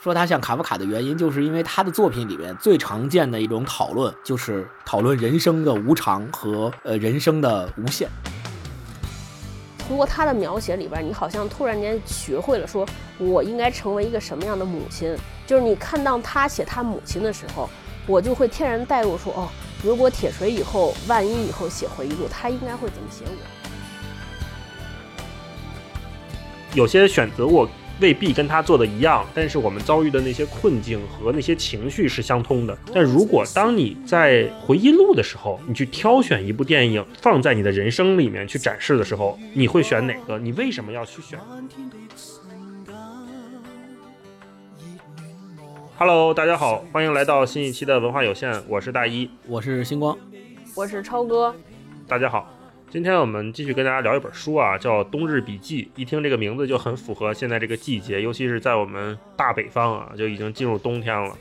说他像卡夫卡的原因，就是因为他的作品里面最常见的一种讨论，就是讨论人生的无常和呃人生的无限。通过他的描写里边，你好像突然间学会了说，我应该成为一个什么样的母亲。就是你看到他写他母亲的时候，我就会天然带入说，哦，如果铁锤以后万一以后写回忆录，他应该会怎么写我？有些选择我。未必跟他做的一样，但是我们遭遇的那些困境和那些情绪是相通的。但如果当你在回忆录的时候，你去挑选一部电影放在你的人生里面去展示的时候，你会选哪个？你为什么要去选？Hello，大家好，欢迎来到新一期的文化有限，我是大一，我是星光，我是超哥，大家好。今天我们继续跟大家聊一本书啊，叫《冬日笔记》。一听这个名字就很符合现在这个季节，尤其是在我们大北方啊，就已经进入冬天了，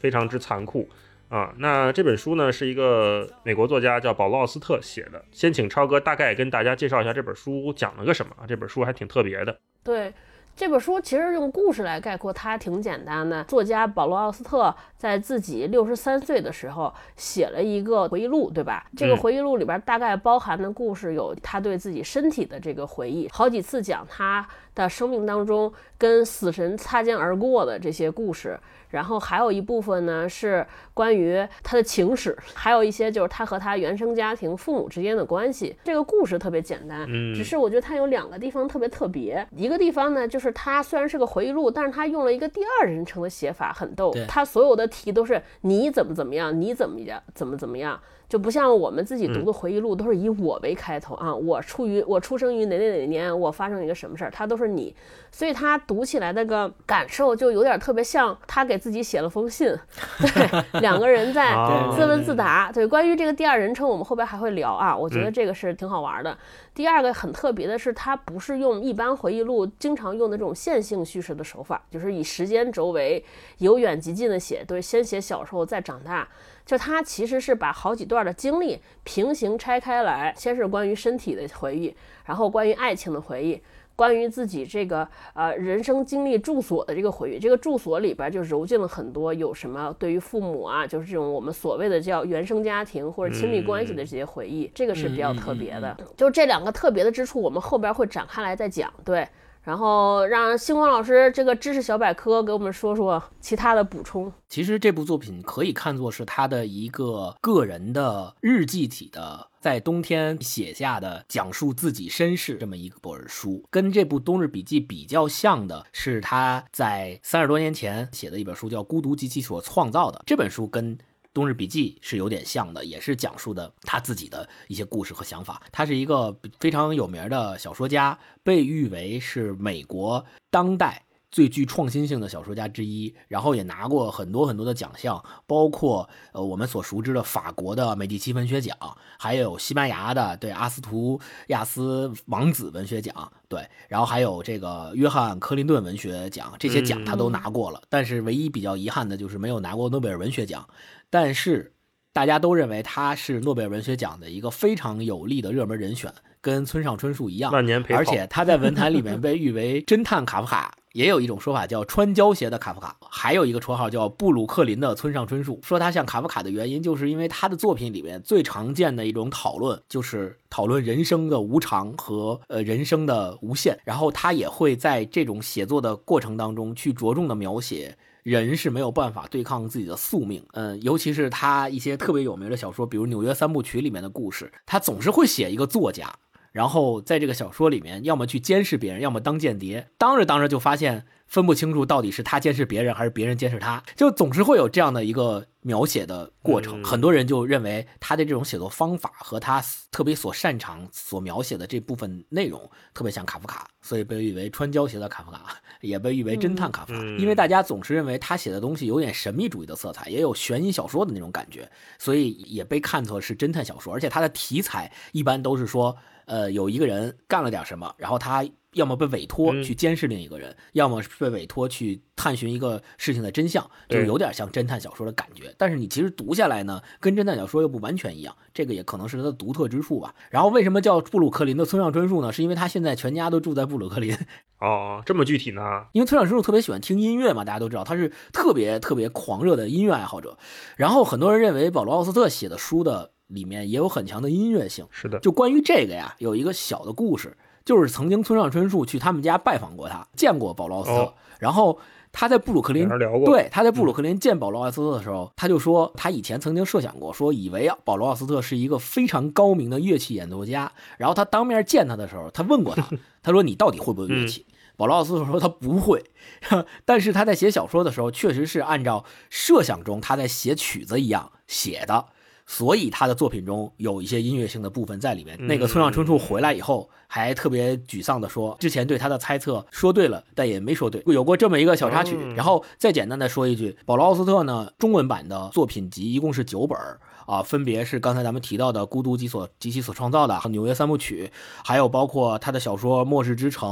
非常之残酷啊。那这本书呢，是一个美国作家叫保罗·奥斯特写的。先请超哥大概跟大家介绍一下这本书讲了个什么啊。这本书还挺特别的。对。这本书其实用故事来概括，它挺简单的。作家保罗·奥斯特在自己六十三岁的时候写了一个回忆录，对吧？这个回忆录里边大概包含的故事有他对自己身体的这个回忆，好几次讲他的生命当中跟死神擦肩而过的这些故事。然后还有一部分呢是关于他的情史，还有一些就是他和他原生家庭父母之间的关系。这个故事特别简单，嗯，只是我觉得他有两个地方特别特别。一个地方呢，就是他虽然是个回忆录，但是他用了一个第二人称的写法，很逗。他所有的题都是你怎么怎么样，你怎么样，怎么怎么样。就不像我们自己读的回忆录，都是以我为开头啊，我出于我出生于哪哪哪年，我发生一个什么事儿，他都是你，所以他读起来那个感受就有点特别像他给自己写了封信，对，两个人在自问自答。对，关于这个第二人称，我们后边还会聊啊，我觉得这个是挺好玩的。第二个很特别的是，他不是用一般回忆录经常用的这种线性叙事的手法，就是以时间轴为由远及近的写，对，先写小时候再长大。就他其实是把好几段的经历平行拆开来，先是关于身体的回忆，然后关于爱情的回忆，关于自己这个呃人生经历住所的这个回忆。这个住所里边就揉进了很多有什么对于父母啊，就是这种我们所谓的叫原生家庭或者亲密关系的这些回忆，这个是比较特别的。就这两个特别的之处，我们后边会展开来再讲。对。然后让星光老师这个知识小百科给我们说说其他的补充。其实这部作品可以看作是他的一个个人的日记体的，在冬天写下的讲述自己身世这么一本书。跟这部《冬日笔记》比较像的是他在三十多年前写的一本书，叫《孤独及其所创造的》。这本书跟冬日笔记是有点像的，也是讲述的他自己的一些故事和想法。他是一个非常有名的小说家，被誉为是美国当代最具创新性的小说家之一。然后也拿过很多很多的奖项，包括呃我们所熟知的法国的美第奇文学奖，还有西班牙的对阿斯图亚斯王子文学奖，对，然后还有这个约翰克林顿文学奖，这些奖他都拿过了。但是唯一比较遗憾的就是没有拿过诺贝尔文学奖。但是，大家都认为他是诺贝尔文学奖的一个非常有力的热门人选，跟村上春树一样。万年陪而且他在文坛里面被誉为侦探卡夫卡，也有一种说法叫穿胶鞋的卡夫卡，还有一个绰号叫布鲁克林的村上春树。说他像卡夫卡的原因，就是因为他的作品里面最常见的一种讨论，就是讨论人生的无常和呃人生的无限。然后他也会在这种写作的过程当中去着重的描写。人是没有办法对抗自己的宿命，嗯，尤其是他一些特别有名的小说，比如《纽约三部曲》里面的故事，他总是会写一个作家，然后在这个小说里面，要么去监视别人，要么当间谍，当着当着就发现。分不清楚到底是他监视别人还是别人监视他，就总是会有这样的一个描写的过程。很多人就认为他的这种写作方法和他特别所擅长所描写的这部分内容特别像卡夫卡，所以被誉为穿胶鞋的卡夫卡，也被誉为侦探卡夫卡。因为大家总是认为他写的东西有点神秘主义的色彩，也有悬疑小说的那种感觉，所以也被看作是侦探小说。而且他的题材一般都是说。呃，有一个人干了点什么，然后他要么被委托嗯去监视另一个人，要么是被委托去探寻一个事情的真相，就对有点像侦探小说的感觉。但是你其实读下来呢，跟侦探小说又不完全一样，这个也可能是它的独特之处吧。然后为什么叫布鲁克林的村上春树呢？是因为他现在全家都住在布鲁克林，哦，这么具体呢？因为村上春树特别喜欢听音乐嘛，大家都知道他是特别特别狂热的音乐爱好者。然后很多人认为保罗奥斯特写的书的里面也有很强的音乐性。是的，就关于这个呀，有一个小的故事，就是曾经村上春树去他们家拜访过他，见过保罗奥斯特，哦。然后他在布鲁克林对，他在布鲁克林见保罗奥斯特的时候，他就说他以前曾经设想过，说以为保罗奥斯特是一个非常高明的乐器演奏家，然后他当面见他的时候，他问过他，他说你到底会不会乐器？保罗奥斯特说他不会，但是他在写小说的时候，确实是按照设想中他在写曲子一样写的，所以他的作品中有一些音乐性的部分在里面。那个村上春树回来以后，还特别沮丧地说，之前对他的猜测说对了，但也没说对，有过这么一个小插曲。嗯然后再简单的说一句，保罗奥斯特呢，中文版的作品集一共是九本儿啊，分别是刚才咱们提到的《孤独及所及其所创造的》和《纽约三部曲》，还有包括他的小说《末日之城》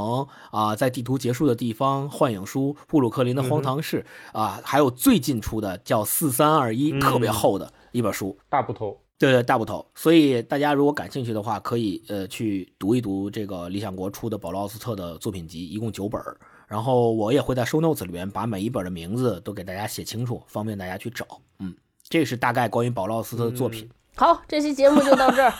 啊，在地图结束的地方，《幻影书》，布鲁克林的荒唐事、啊，还有最近出的叫《四三二一》，嗯特别厚的一本书。大部头。对对，大部头。所以大家如果感兴趣的话，可以呃去读一读这个理想国出的保罗奥斯特的作品集，一共九本儿。然后我也会在 show notes 里面把每一本的名字都给大家写清楚，方便大家去找。嗯，这是大概关于保罗奥斯特的作品。好，这期节目就到这儿，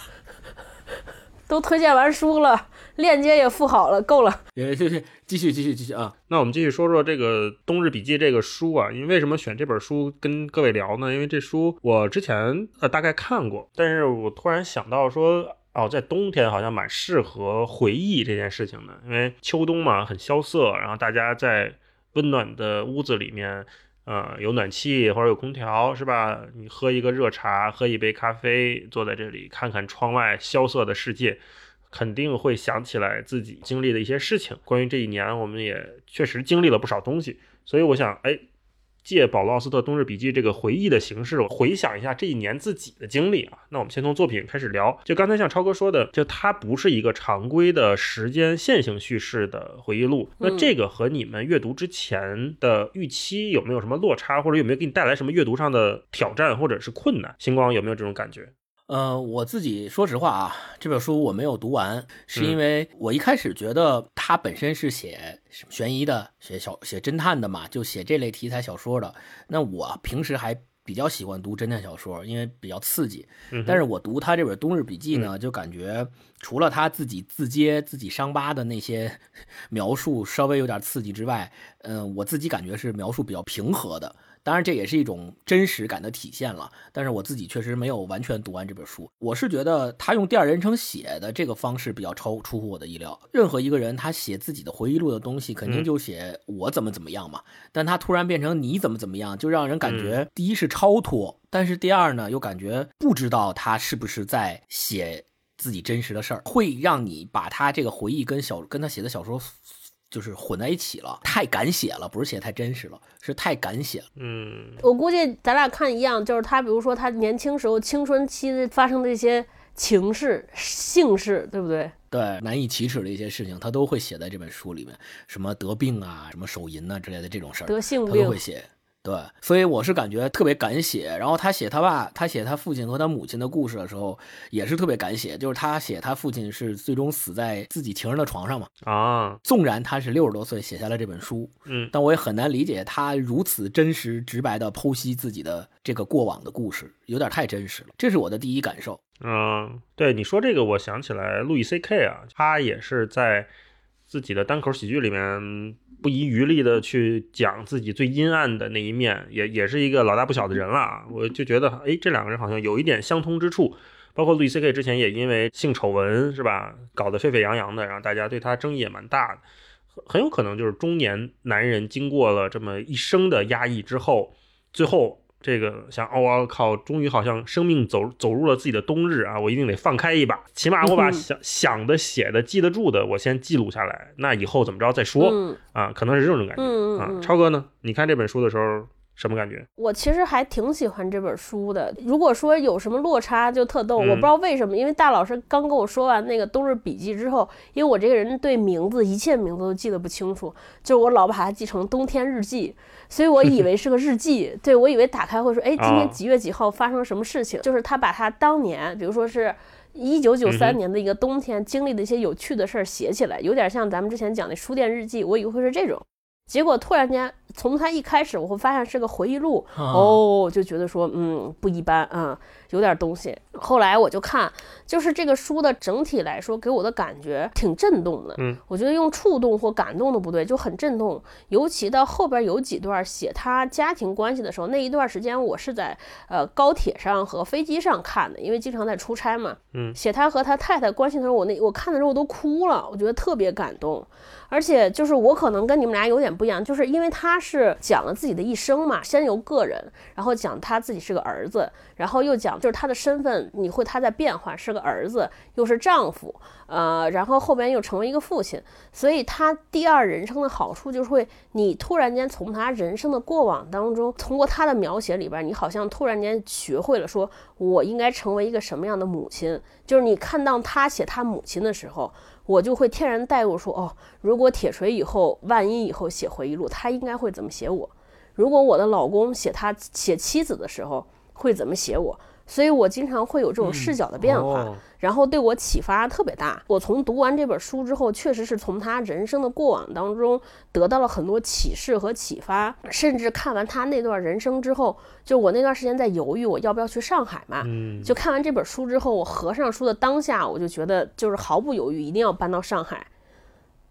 都推荐完书了，链接也附好了，够了。也就是继续继续继续啊，那我们继续说说这个《冬日笔记》这个书啊，因为为什么选这本书跟各位聊呢？因为这书我之前呃大概看过，但是我突然想到说，哦，在冬天好像蛮适合回忆这件事情的，因为秋冬嘛很萧瑟，然后大家在温暖的屋子里面。呃，有暖气或者有空调是吧？你喝一个热茶，喝一杯咖啡，坐在这里看看窗外萧瑟的世界，肯定会想起来自己经历的一些事情。关于这一年，我们也确实经历了不少东西，所以我想，哎，借保罗奥斯特《冬日笔记》这个回忆的形式，我回想一下这一年自己的经历啊。那我们先从作品开始聊。就刚才像超哥说的，就它不是一个常规的时间线性叙事的回忆录。那这个和你们阅读之前的预期有没有什么落差，或者有没有给你带来什么阅读上的挑战或者是困难？星光有没有这种感觉？呃，我自己说实话啊，这本书我没有读完，是因为我一开始觉得它本身是写悬疑的、写小写侦探的嘛，就写这类题材小说的。那我平时还比较喜欢读侦探小说，因为比较刺激。嗯但是我读他这本《冬日笔记》呢，就感觉除了他自己自揭自己伤疤的那些 描述稍微有点刺激之外，嗯、我自己感觉是描述比较平和的。当然，这也是一种真实感的体现了。但是我自己确实没有完全读完这本书。我是觉得他用第二人称写的这个方式比较超出乎我的意料。任何一个人他写自己的回忆录的东西，肯定嗯就写我怎么怎么样嘛。但他突然变成你怎么怎么样，就让人感嗯觉第一是超脱，但是第二呢又感觉不知道他是不是在写自己真实的事儿，会让你把他这个回忆跟小跟他写的小说。就是混在一起了，太敢写了，不是写太真实了，是太敢写了。嗯，我估计咱俩看一样，就是他，比如说他年轻时候青春期发生的一些情事、性事，对不对？对，难以启齿的一些事情，他都会写在这本书里面，什么得病啊，什么手淫啊、之类的这种事儿，得性病他都会，写。对，所以我是感觉特别敢写。然后他写他爸，他写他父亲和他母亲的故事的时候，也是特别敢写。就是他写他父亲是最终死在自己情人的床上嘛。啊，纵然他是六十多岁写下了这本书，嗯但我也很难理解他如此真实直白的剖析自己的这个过往的故事，有点太真实了。这是我的第一感受。嗯，对你说这个，我想起来路易 C K 啊，他也是在自己的单口喜剧里面不遗余力的去讲自己最阴暗的那一面，也也是一个老大不小的人了。我就觉得，哎，这两个人好像有一点相通之处。包括路易 C K 之前也因为性丑闻是吧，搞得沸沸扬扬的，然后大家对他争议也蛮大的。很有可能就是中年男人经过了这么一生的压抑之后，最后这个想，哦，我靠，终于好像生命走走入了自己的冬日啊！我一定得放开一把，起码我把嗯想想的、写的、记得住的，我先记录下来。那以后怎么着再说、嗯啊？可能是这种感觉、啊。超哥呢？你看这本书的时候什么感觉？我其实还挺喜欢这本书的。如果说有什么落差，就特逗。我不知道为什么，因为大老师刚跟我说完那个《冬日笔记》之后，因为我这个人对名字一切名字都记得不清楚，就是我老把它记成《冬天日记》，所以我以为是个日记。对我以为打开会说，哎，今天几月几号发生了什么事情？就是他把他当年，比如说是一九九三年的一个冬天经历的一些有趣的事儿写起来，有点像咱们之前讲的书店日记。我以为会是这种。结果突然间，从他一开始，我会发现是个回忆录，哦，就觉得说，嗯，不一般，嗯，有点东西。后来我就看，就是这个书的整体来说，给我的感觉挺震动的。嗯，我觉得用触动或感动的不对，就很震动。尤其到后边有几段写他家庭关系的时候，那一段时间我是在呃高铁上和飞机上看的，因为经常在出差嘛。嗯，写他和他太太关系的时候，我那我看的时候我都哭了，我觉得特别感动。而且就是我可能跟你们俩有点不一样，就是因为他是是讲了自己的一生嘛，先由个人，然后讲他自己是个儿子，然后又讲就是他的身份，你会他在变化，是个儿子，又是丈夫，呃，然后后边又成为一个父亲，所以他第二人生的好处就是会，你突然间从他人生的过往当中，通过他的描写里边，你好像突然间学会了说，我应该成为一个什么样的母亲，就是你看到他写他母亲的时候。我就会天然带入说，哦，如果铁锤以后万一以后写回忆录，他应该会怎么写我？如果我的老公写他写妻子的时候会怎么写我？所以我经常会有这种视角的变化。然后对我启发特别大。我从读完这本书之后，确实是从他人生的过往当中得到了很多启示和启发。甚至看完他那段人生之后，就我那段时间在犹豫我要不要去上海嘛。嗯。就看完这本书之后，我合上书的当下，我就觉得就是毫不犹豫，一定要搬到上海。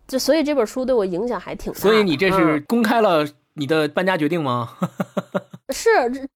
就所以这本书对我影响还挺大。所以你这是公开了你的搬家决定吗？是，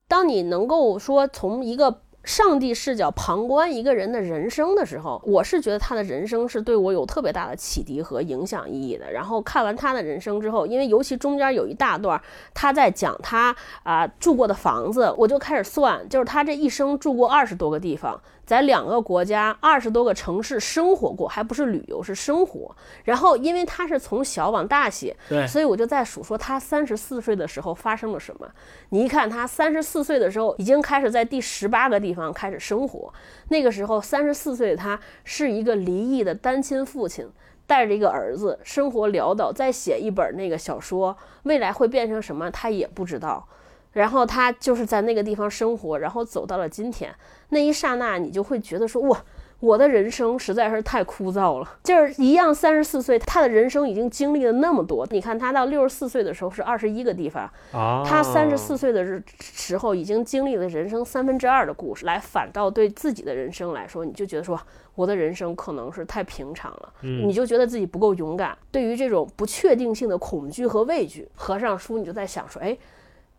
当你能够说从一个。上帝视角旁观一个人的人生的时候，我是觉得他的人生是对我有特别大的启迪和影响意义的。然后看完他的人生之后，因为尤其中间有一大段他在讲他啊住过的房子，我就开始算，就是他这一生住过二十多个地方。在两个国家、二十多个城市生活过，还不是旅游，是生活。然后，因为他是从小往大写，对，所以我就在数说他三十四岁的时候发生了什么。你一看，他三十四岁的时候已经开始在第十八个地方开始生活。那个时候，三十四岁的他是一个离异的单亲父亲，带着一个儿子，生活潦倒，再写一本那个小说，未来会变成什么，他也不知道。然后他就是在那个地方生活，然后走到了今天。那一刹那，你就会觉得说，哇，我的人生实在是太枯燥了。就是一样，三十四岁，他的人生已经经历了那么多。你看他到六十四岁的时候是二十一个地方，他三十四岁的时时候已经经历了人生三分之二的故事。来反倒对自己的人生来说，你就觉得说，我的人生可能是太平常了，你就觉得自己不够勇敢。对于这种不确定性的恐惧和畏惧，合上书，你就在想说，哎。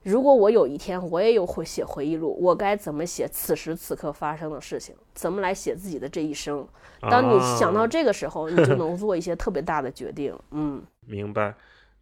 如果我有一天我也有会写回忆录，我该怎么写此时此刻发生的事情？怎么来写自己的这一生？当你想到这个时候，你就能做一些特别大的决定。嗯，明白。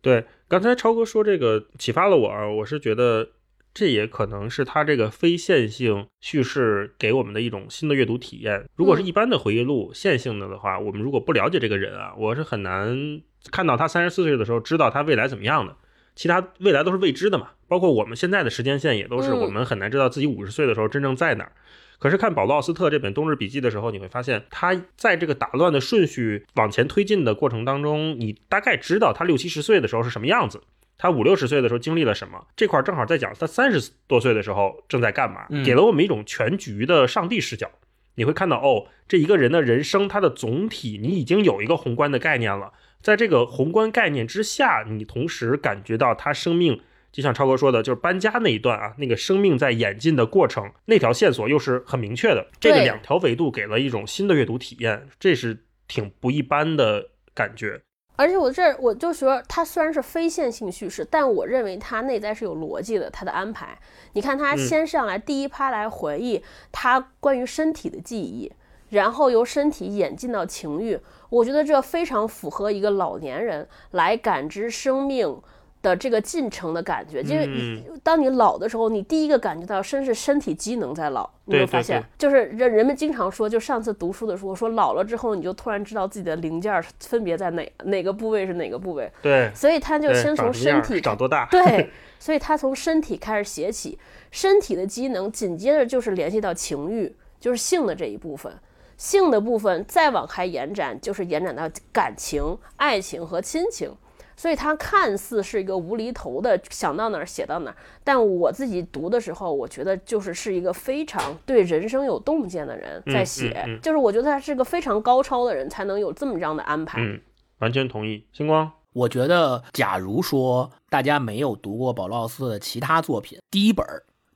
对，刚才超哥说这个启发了我啊，我是觉得这也可能是他这个非线性叙事给我们的一种新的阅读体验。如果是一般的回忆录，线性的的话，我们如果不了解这个人啊，我是很难看到他三十四岁的时候知道他未来怎么样的。其他未来都是未知的嘛，包括我们现在的时间线也都是我们很难知道自己五十岁的时候真正在哪儿。可是看保罗奥斯特这本《冬日笔记》的时候，你会发现他在这个打乱的顺序往前推进的过程当中，你大概知道他六七十岁的时候是什么样子，他五六十岁的时候经历了什么。这块正好在讲他三十多岁的时候正在干嘛，给了我们一种全局的上帝视角。你会看到哦，这一个人的人生，他的总体你已经有一个宏观的概念了。在这个宏观概念之下，你同时感觉到他生命，就像超哥说的，就是搬家那一段啊，那个生命在演进的过程，那条线索又是很明确的。这个两条维度给了一种新的阅读体验，这是挺不一般的感觉。而且我这我就说，它虽然是非线性叙事，但我认为它内在是有逻辑的。它的安排，你看，他先上来第一趴来回忆他关于身体的记忆。然后由身体演进到情欲，我觉得这非常符合一个老年人来感知生命的这个进程的感觉。因为当你老的时候，你第一个感觉到身是身体机能在老。你会发现，就是人人们经常说，就上次读书的时候说，老了之后你就突然知道自己的零件分别在哪哪个部位是哪个部位。对，所以他就先从身体长多大。对。所以他从身体开始写起，身体的机能紧接着就是联系到情欲，就是性的这一部分。性的部分再往开延展，就是延展到感情、爱情和亲情。所以它看似是一个无厘头的，想到哪儿写到哪儿。但我自己读的时候，我觉得就是是一个非常对人生有洞见的人在写，就是我觉得他是个非常高超的人，才能有这么这样的安排。嗯，完全同意。星光，我觉得，假如说大家没有读过保罗·奥斯特的其他作品，第一本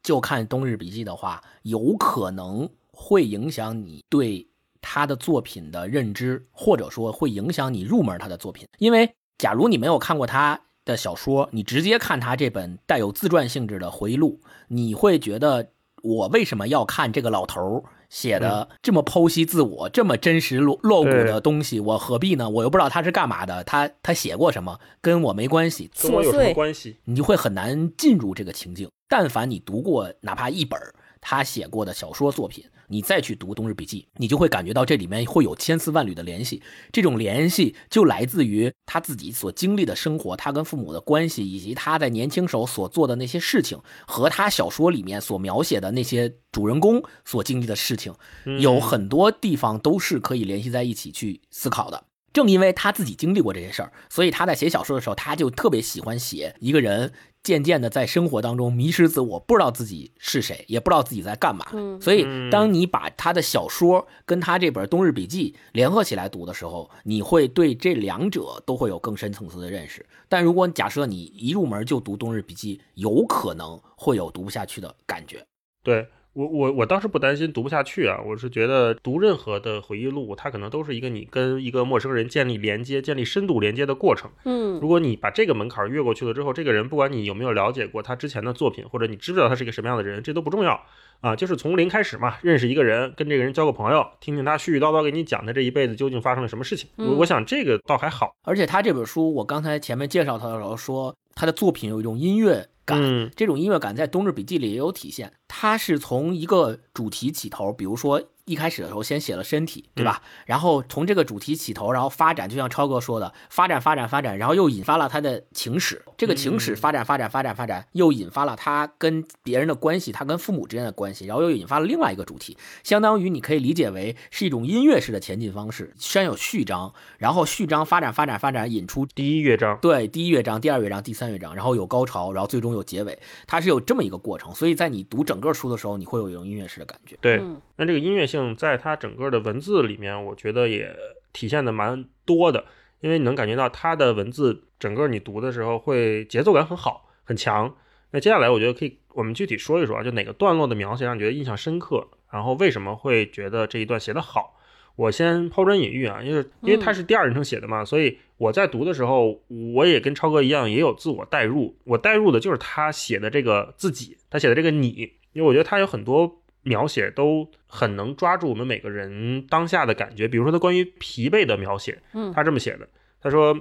就看《冬日笔记》的话，有可能会影响你对他的作品的认知，或者说会影响你入门他的作品，因为。假如你没有看过他的小说，你直接看他这本带有自传性质的回忆录，你会觉得我为什么要看这个老头写的这么剖析自我、这么真实露露骨的东西？我何必呢？我又不知道他是干嘛的，他他写过什么，跟我没关系，跟我有什么关系？你就会很难进入这个情境。但凡你读过哪怕一本他写过的小说作品。你再去读《冬日笔记》，你就会感觉到这里面会有千丝万缕的联系。这种联系就来自于他自己所经历的生活，他跟父母的关系，以及他在年轻时候所做的那些事情，和他小说里面所描写的那些主人公所经历的事情，有很多地方都是可以联系在一起去思考的。正因为他自己经历过这些事儿，所以他在写小说的时候，他就特别喜欢写一个人渐渐的在生活当中迷失自我，不知道自己是谁，也不知道自己在干嘛。所以，当你把他的小说跟他这本《冬日笔记》联合起来读的时候，你会对这两者都会有更深层次的认识。但如果假设你一入门就读《冬日笔记》，有可能会有读不下去的感觉。对。我我我倒是不担心读不下去啊，我是觉得读任何的回忆录，它可能都是一个你跟一个陌生人建立连接、建立深度连接的过程。嗯，如果你把这个门槛越过去了之后，这个人不管你有没有了解过他之前的作品，或者你知不知道他是一个什么样的人，这都不重要啊，就是从零开始嘛，认识一个人，跟这个人交个朋友，听听他絮絮叨叨给你讲他这一辈子究竟发生了什么事情。我我想这个倒还好，而且他这本书，我刚才前面介绍他的时候说，他的作品有一种音乐。感这种音乐感在《冬日笔记》里也有体现。他是从一个主题起头，比如说。一开始的时候先写了身体，对吧？然后从这个主题起头，然后发展，就像超哥说的，发展发展发展，然后又引发了他的情史。这个情史发展发展发展发展，又引发了他跟别人的关系，他跟父母之间的关系，然后又引发了另外一个主题。相当于你可以理解为是一种音乐式的前进方式，先有序章，然后序章发展发展发展，引出第一乐章。对，第一乐章、第二乐章、第三乐章，然后有高潮，然后最终有结尾，它是有这么一个过程。所以在你读整个书的时候，你会有一种音乐式的感觉。对。那这个音乐性在它整个的文字里面，我觉得也体现的蛮多的，因为你能感觉到它的文字整个你读的时候会节奏感很好很强。那接下来我觉得可以我们具体说一说啊，就哪个段落的描写让你觉得印象深刻，然后为什么会觉得这一段写得好？我先抛砖引玉啊，因为因为它是第二人称写的嘛，所以我在读的时候，我也跟超哥一样也有自我代入，我代入的就是他写的这个自己，他写的这个你，因为我觉得他有很多。描写都很能抓住我们每个人当下的感觉，比如说他关于疲惫的描写，嗯，他这么写的，他说：“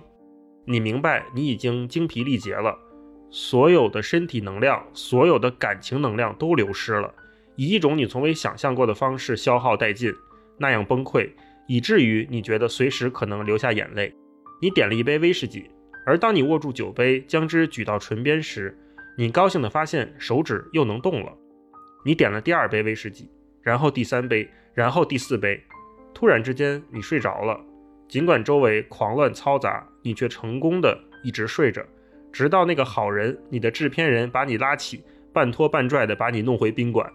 你明白，你已经精疲力竭了，所有的身体能量，所有的感情能量都流失了，以一种你从未想象过的方式消耗殆尽，那样崩溃，以至于你觉得随时可能流下眼泪。你点了一杯威士忌，而当你握住酒杯，将之举到唇边时，你高兴地发现手指又能动了。”你点了第二杯威士忌，然后第三杯，然后第四杯，突然之间你睡着了。尽管周围狂乱嘈杂，你却成功的一直睡着，直到那个好人，你的制片人把你拉起，半拖半拽的把你弄回宾馆。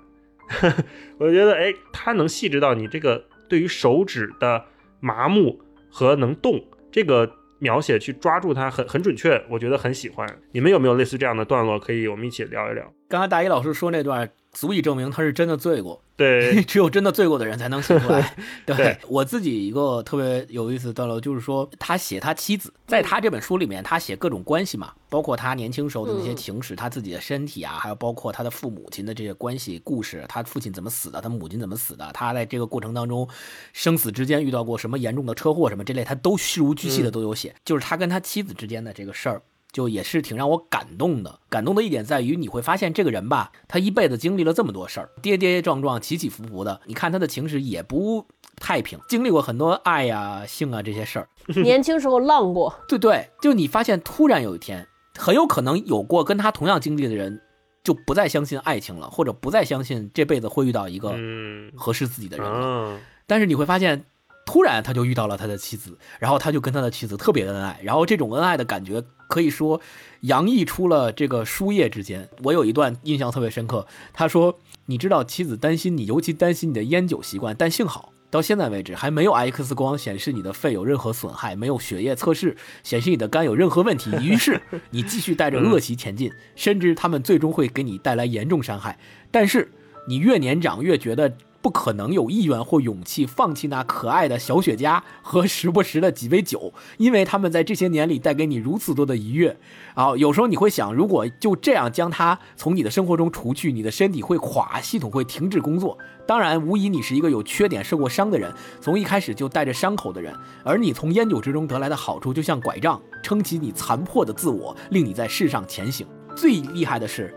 我觉得，哎，他能细致到你这个对于手指的麻木和能动这个描写去抓住它，很很准确，我觉得很喜欢。你们有没有类似这样的段落？可以我们一起聊一聊。刚才大一老师说那段。足以证明他是真的醉过，对，只有真的醉过的人才能写出来。对我自己一个特别有意思的段落，就是说他写他妻子，在他这本书里面，他写各种关系嘛，包括他年轻时候的那些情史，他自己的身体啊，还有包括他的父母亲的这些关系故事，他父亲怎么死的，他母亲怎么死的，他在这个过程当中生死之间遇到过什么严重的车祸什么这类，他都事无巨细的都有写，就是他跟他妻子之间的这个事儿。就也是挺让我感动的。感动的一点在于，你会发现这个人吧，他一辈子经历了这么多事儿，跌跌撞撞，起起伏伏的。你看他的情史也不太平，经历过很多爱呀、性啊这些事儿。年轻时候浪过，对对。就你发现，突然有一天，很有可能有过跟他同样经历的人，就不再相信爱情了，或者不再相信这辈子会遇到一个嗯合适自己的人了。啊，但是你会发现，突然他就遇到了他的妻子，然后他就跟他的妻子特别恩爱，然后这种恩爱的感觉可以说洋溢出了这个书页之间。我有一段印象特别深刻，他说：“你知道妻子担心你，尤其担心你的烟酒习惯，但幸好。”到现在为止，还没有 X 光显示你的肺有任何损害，没有血液测试显示你的肝有任何问题。于是你继续带着恶习前进，深知他们最终会给你带来严重伤害。但是你越年长，越觉得不可能有意愿或勇气放弃那可爱的小雪茄和时不时的几杯酒，因为他们在这些年里带给你如此多的愉悦。啊，有时候你会想，如果就这样将它从你的生活中除去，你的身体会垮，系统会停止工作。当然，无疑你是一个有缺点、受过伤的人，从一开始就带着伤口的人。而你从烟酒之中得来的好处，就像拐杖，撑起你残破的自我，令你在世上前行。最厉害的是，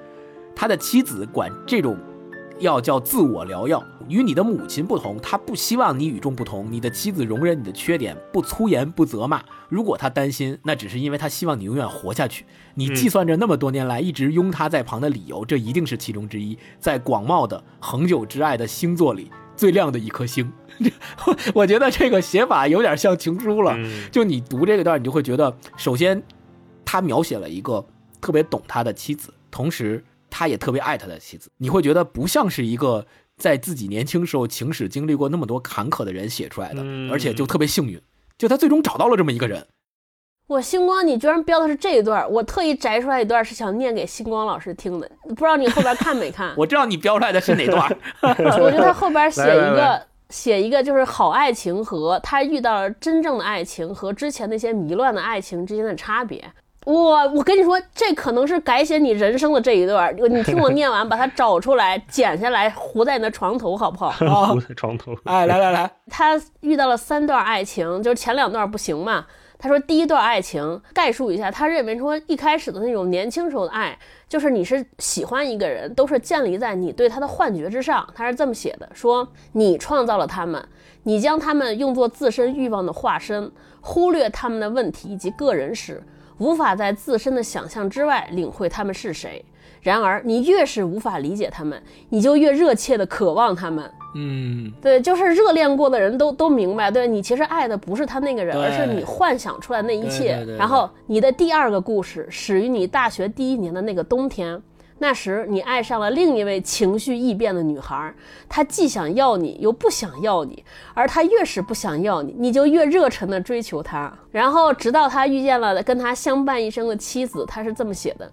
他的妻子管这种药叫自我疗药。与你的母亲不同，她不希望你与众不同。你的妻子容忍你的缺点，不粗言不责骂。如果她担心，那只是因为她希望你永远活下去。你计算着那么多年来一直拥她在旁的理由，这一定是其中之一。在广袤的恒久之爱的星座里，最亮的一颗星。我觉得这个写法有点像情书了。嗯就你读这个段，你就会觉得，首先，他描写了一个特别懂他的妻子，同时他也特别爱他的妻子。你会觉得不像是一个在自己年轻时候情史经历过那么多坎坷的人写出来的，嗯而且就特别幸运，就他最终找到了这么一个人。我星光，你居然标的是这一段，我特意摘出来一段是想念给星光老师听的，不知道你后边看没看？我知道你标出来的是哪段，我觉得他后边写一个来来来写一个就是好爱情和他遇到了真正的爱情和之前那些迷乱的爱情之间的差别。哇，我跟你说，这可能是改写你人生的这一段。你听我念完，把它找出来，剪下来，糊在你的床头，好不好？啊 糊在床头，哎，来来来，他遇到了三段爱情，就是前两段不行嘛。他说第一段爱情概述一下，他认为说一开始的那种年轻时候的爱，就是你是喜欢一个人，都是建立在你对他的幻觉之上。他是这么写的：说你创造了他们，你将他们用作自身欲望的化身，忽略他们的问题以及个人史，无法在自身的想象之外领会他们是谁。然而，你越是无法理解他们，你就越热切的渴望他们。嗯，对，就是热恋过的人都都明白，对你其实爱的不是他那个人，而是你幻想出来那一切。然后你的第二个故事始于你大学第一年的那个冬天，那时你爱上了另一位情绪异变的女孩，她既想要你又不想要你，而她越是不想要你，你就越热忱地追求她。然后直到他遇见了跟他相伴一生的妻子，他是这么写的：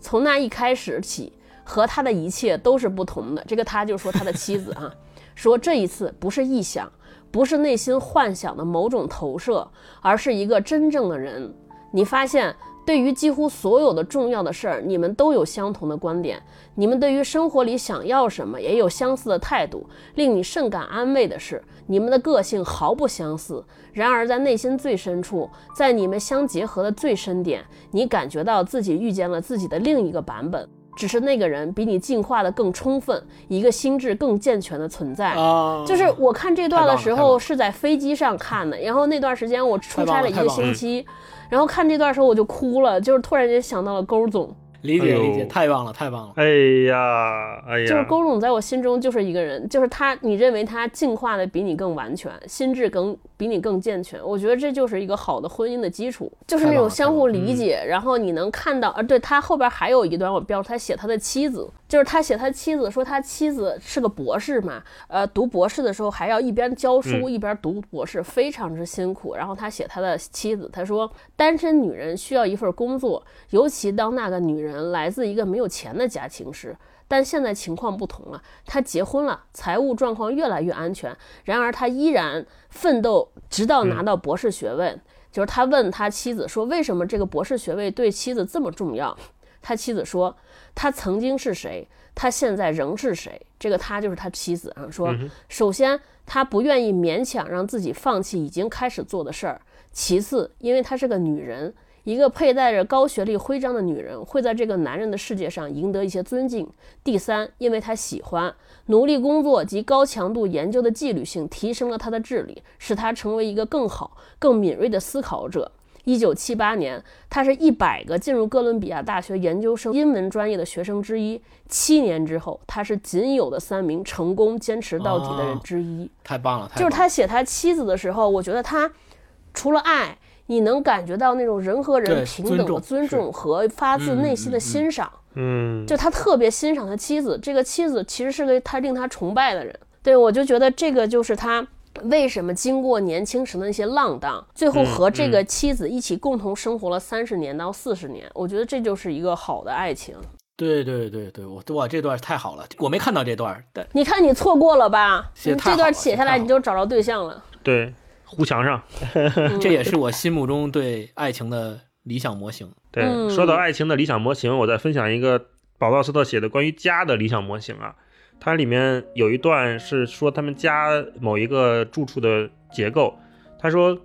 从那一开始起，和他的一切都是不同的。这个他就说他的妻子啊。说这一次不是臆想，不是内心幻想的某种投射，而是一个真正的人。你发现，对于几乎所有的重要的事儿，你们都有相同的观点。你们对于生活里想要什么，也有相似的态度。令你甚感安慰的是，你们的个性毫不相似。然而，在内心最深处，在你们相结合的最深点，你感觉到自己遇见了自己的另一个版本。只是那个人比你进化的更充分，一个心智更健全的存在。啊，就是我看这段的时候是在飞机上看的，然后那段时间我出差了一个星期，然后看这段时候我就哭了，就是突然间想到了勾总，理解理解，太棒了太棒了。哎呀，哎呀，就是勾总在我心中就是一个人，就是他，你认为他进化的比你更完全，心智更比你更健全，我觉得这就是一个好的婚姻的基础，就是那种相互理解，然后你能看到，呃，对他后边还有一段我标他写他的妻子，就是他写他妻子说他妻子是个博士嘛，呃，读博士的时候还要一边教书嗯一边读博士，非常之辛苦。然后他写他的妻子，他说单身女人需要一份工作，尤其当那个女人来自一个没有钱的家庭时。但现在情况不同了，他结婚了，财务状况越来越安全。然而，他依然奋斗，直到拿到博士学位。就是他问他妻子说：“为什么这个博士学位对妻子这么重要？”他妻子说：“他曾经是谁，他现在仍是谁。”这个他就是他妻子啊。说，首先，他不愿意勉强让自己放弃已经开始做的事儿；其次，因为她是个女人。一个佩戴着高学历徽章的女人会在这个男人的世界上赢得一些尊敬。第三，因为她喜欢努力工作及高强度研究的纪律性提升了她的智力，使她成为一个更好、更敏锐的思考者。一九七八年，他是一百个进入哥伦比亚大学研究生英文专业的学生之一。七年之后，他是仅有的三名成功坚持到底的人之一。太棒了！就是他写他妻子的时候，我觉得他除了爱，你能感觉到那种人和人平等的尊重和发自内心的欣赏。嗯，就他特别欣赏他妻子，这个妻子其实是个他令他崇拜的人。对我就觉得这个就是他。为什么经过年轻时的那些浪荡，最后和这个妻子一起共同生活了三十年到四十年？我觉得这就是一个好的爱情。对对对对，我哇，这段太好了，我没看到这段。对，你看你错过了吧？这段写下来你就找着对象了。对，糊墙上，这也是我心目中对爱情的理想模型。对，说到爱情的理想模型，我再分享一个保罗斯特写的关于家的理想模型啊。它里面有一段是说他们家某一个住处的结构。他说：“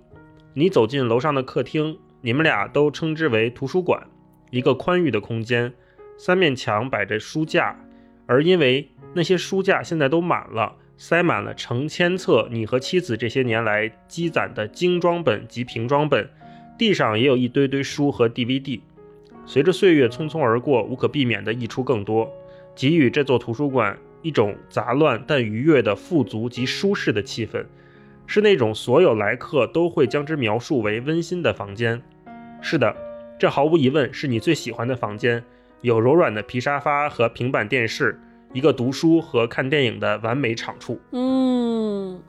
你走进楼上的客厅，你们俩都称之为图书馆，一个宽裕的空间，三面墙摆着书架，而因为那些书架现在都满了，塞满了成千册你和妻子这些年来积攒的精装本及平装本，地上也有一堆堆书和 DVD。随着岁月匆匆而过，无可避免地溢出更多，给予这座图书馆。”一种杂乱但愉悦的富足及舒适的气氛，是那种所有来客都会将之描述为温馨的房间。是的，这毫无疑问是你最喜欢的房间，有柔软的皮沙发和平板电视，一个读书和看电影的完美场处。嗯，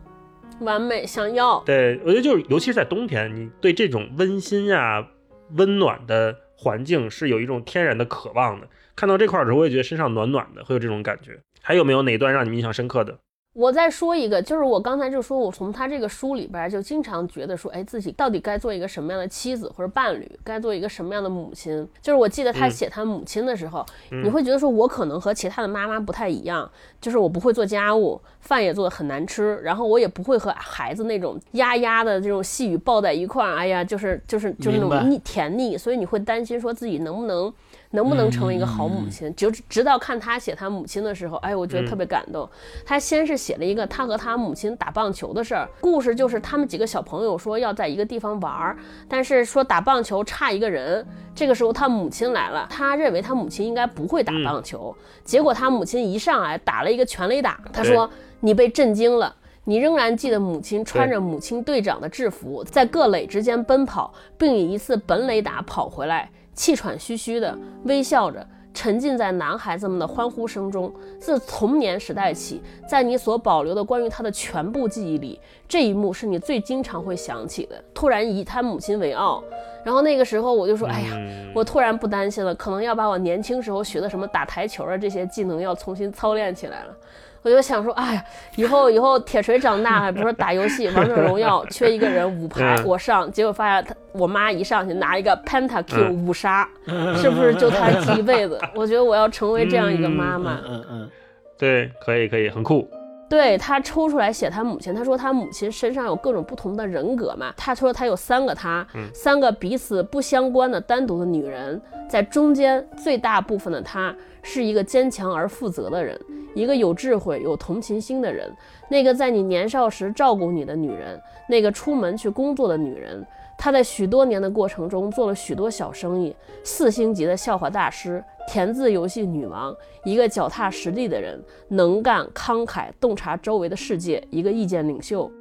完美，想要。对，我觉得就是，尤其是在冬天，你对这种温馨呀、温暖的环境是有一种天然的渴望的。看到这块的时候，我也觉得身上暖暖的，会有这种感觉。还有没有哪段让你们印象深刻的？我再说一个，就是我刚才就说，我从他这个书里边就经常觉得说，哎，自己到底该做一个什么样的妻子或者伴侣，该做一个什么样的母亲？就是我记得他写他母亲的时候，你会觉得说我可能和其他的妈妈不太一样，就是我不会做家务，饭也做的很难吃，然后我也不会和孩子那种呀呀的这种细语抱在一块儿，哎呀，就是就是就是那种腻甜腻，所以你会担心说自己能不能。能不能成为一个好母亲？就直到看他写他母亲的时候，哎，我觉得特别感动。他先是写了一个他和他母亲打棒球的事儿，故事就是他们几个小朋友说要在一个地方玩儿，但是说打棒球差一个人。这个时候他母亲来了，他认为他母亲应该不会打棒球，结果他母亲一上来打了一个全垒打。他说：“你被震惊了，你仍然记得母亲穿着母亲队长的制服，在各垒之间奔跑，并以一次本垒打跑回来。”气喘吁吁的，微笑着，沉浸在男孩子们的欢呼声中。自童年时代起，在你所保留的关于他的全部记忆里，这一幕是你最经常会想起的。突然以他母亲为傲，然后那个时候我就说：“哎呀，我突然不担心了，可能要把我年轻时候学的什么打台球啊这些技能要重新操练起来了。”我就想说，哎呀，以后以后铁锤长大了，比如说打游戏王者荣耀，缺一个人五排我上，结果发现他我妈一上去拿一个 Pentakill 五杀，是不是就他记一辈子？我觉得我要成为这样一个妈妈。嗯嗯，对，可以可以，很酷。对他抽出来写他母亲，他说他母亲身上有各种不同的人格嘛。他说他有三个他，三个彼此不相关的单独的女人，在中间最大部分的他是一个坚强而负责的人。一个有智慧、有同情心的人，那个在你年少时照顾你的女人，那个出门去工作的女人，她在许多年的过程中做了许多小生意，四星级的笑话大师，填字游戏女王，一个脚踏实地的人，能干、慷慨、洞察周围的世界，一个意见领袖。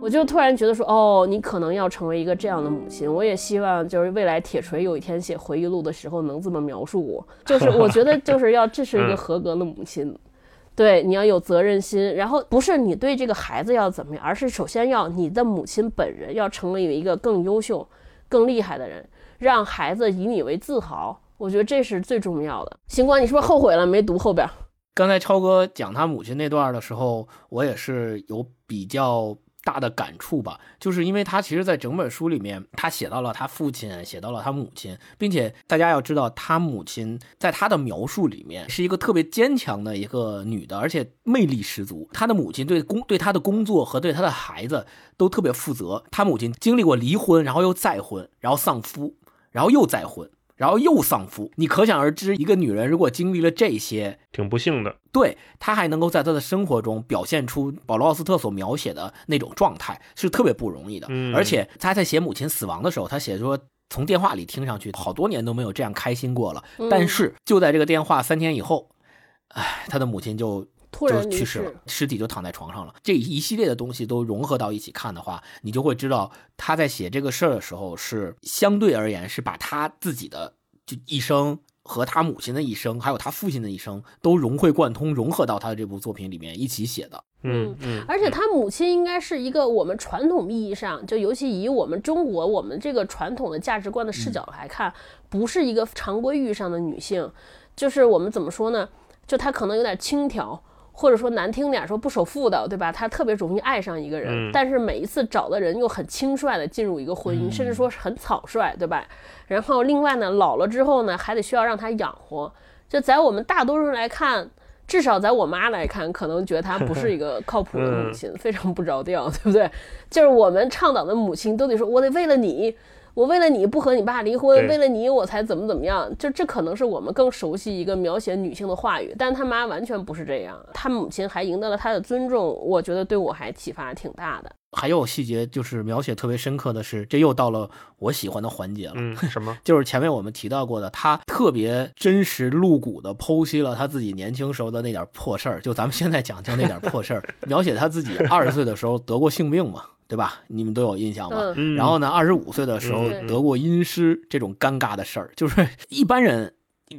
我就突然觉得说，哦，你可能要成为一个这样的母亲。我也希望就是未来铁锤有一天写回忆录的时候能这么描述我，就是我觉得就是要这是一个合格的母亲。对，你要有责任心，然后不是你对这个孩子要怎么样，而是首先要你的母亲本人要成为一个更优秀、更厉害的人，让孩子以你为自豪。我觉得这是最重要的。行光，你是不是后悔了没读后边？刚才超哥讲他母亲那段的时候，我也是有比较。大的感触吧，就是因为他其实，在整本书里面，他写到了他父亲，写到了他母亲，并且大家要知道，他母亲在他的描述里面是一个特别坚强的一个女的，而且魅力十足。他的母亲对工对他的工作和对他的孩子都特别负责。他母亲经历过离婚，然后又再婚，然后丧夫，然后又再婚，然后又丧夫，你可想而知，一个女人如果经历了这些，挺不幸的。对她还能够在她的生活中表现出保罗·奥斯特所描写的那种状态，是特别不容易的。嗯而且她在写母亲死亡的时候，她写说。从电话里听上去，好多年都没有这样开心过了。嗯但是就在这个电话三天以后，哎，他的母亲就就突然离去世了，尸体就躺在床上了。这一系列的东西都融合到一起看的话，你就会知道他在写这个事儿的时候是相对而言是把他自己的就一生和他母亲的一生，还有他父亲的一生都融会贯通，融合到他的这部作品里面一起写的。嗯嗯，而且他母亲应该是一个我们传统意义上，就尤其以我们中国我们这个传统的价值观的视角来看，不是一个常规意义上的女性，就是我们怎么说呢？就她可能有点轻佻，或者说难听点说不守妇道，对吧？他特别容易爱上一个人，嗯但是每一次找的人又很轻率的进入一个婚姻，甚至说是很草率，对吧？然后另外呢，老了之后呢，还得需要让他养活。就在我们大多数人来看，至少在我妈来看，可能觉得她不是一个 靠谱的母亲，非常不着调，对不对？就是我们倡导的母亲都得说，我得为了你，我为了你不和你爸离婚，为了你我才怎么怎么样。就这可能是我们更熟悉一个描写女性的话语，但他妈完全不是这样。他母亲还赢得了他的尊重，我觉得对我还启发挺大的。还有细节就是描写特别深刻的是，这又到了我喜欢的环节了。嗯，什么？就是前面我们提到过的，他特别真实露骨的剖析了他自己年轻时候的那点破事儿，就咱们现在讲就那点破事儿，描写他自己二十岁的时候得过性病嘛，对吧？你们都有印象吧？嗯嗯，然后呢，二十五岁的时候嗯得过阴湿这种尴尬的事儿，就是 一般人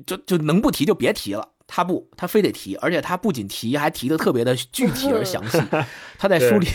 就就能不提就别提了。他不，他非得提，而且他不仅提，还提的特别的 具体而详细。他在书里，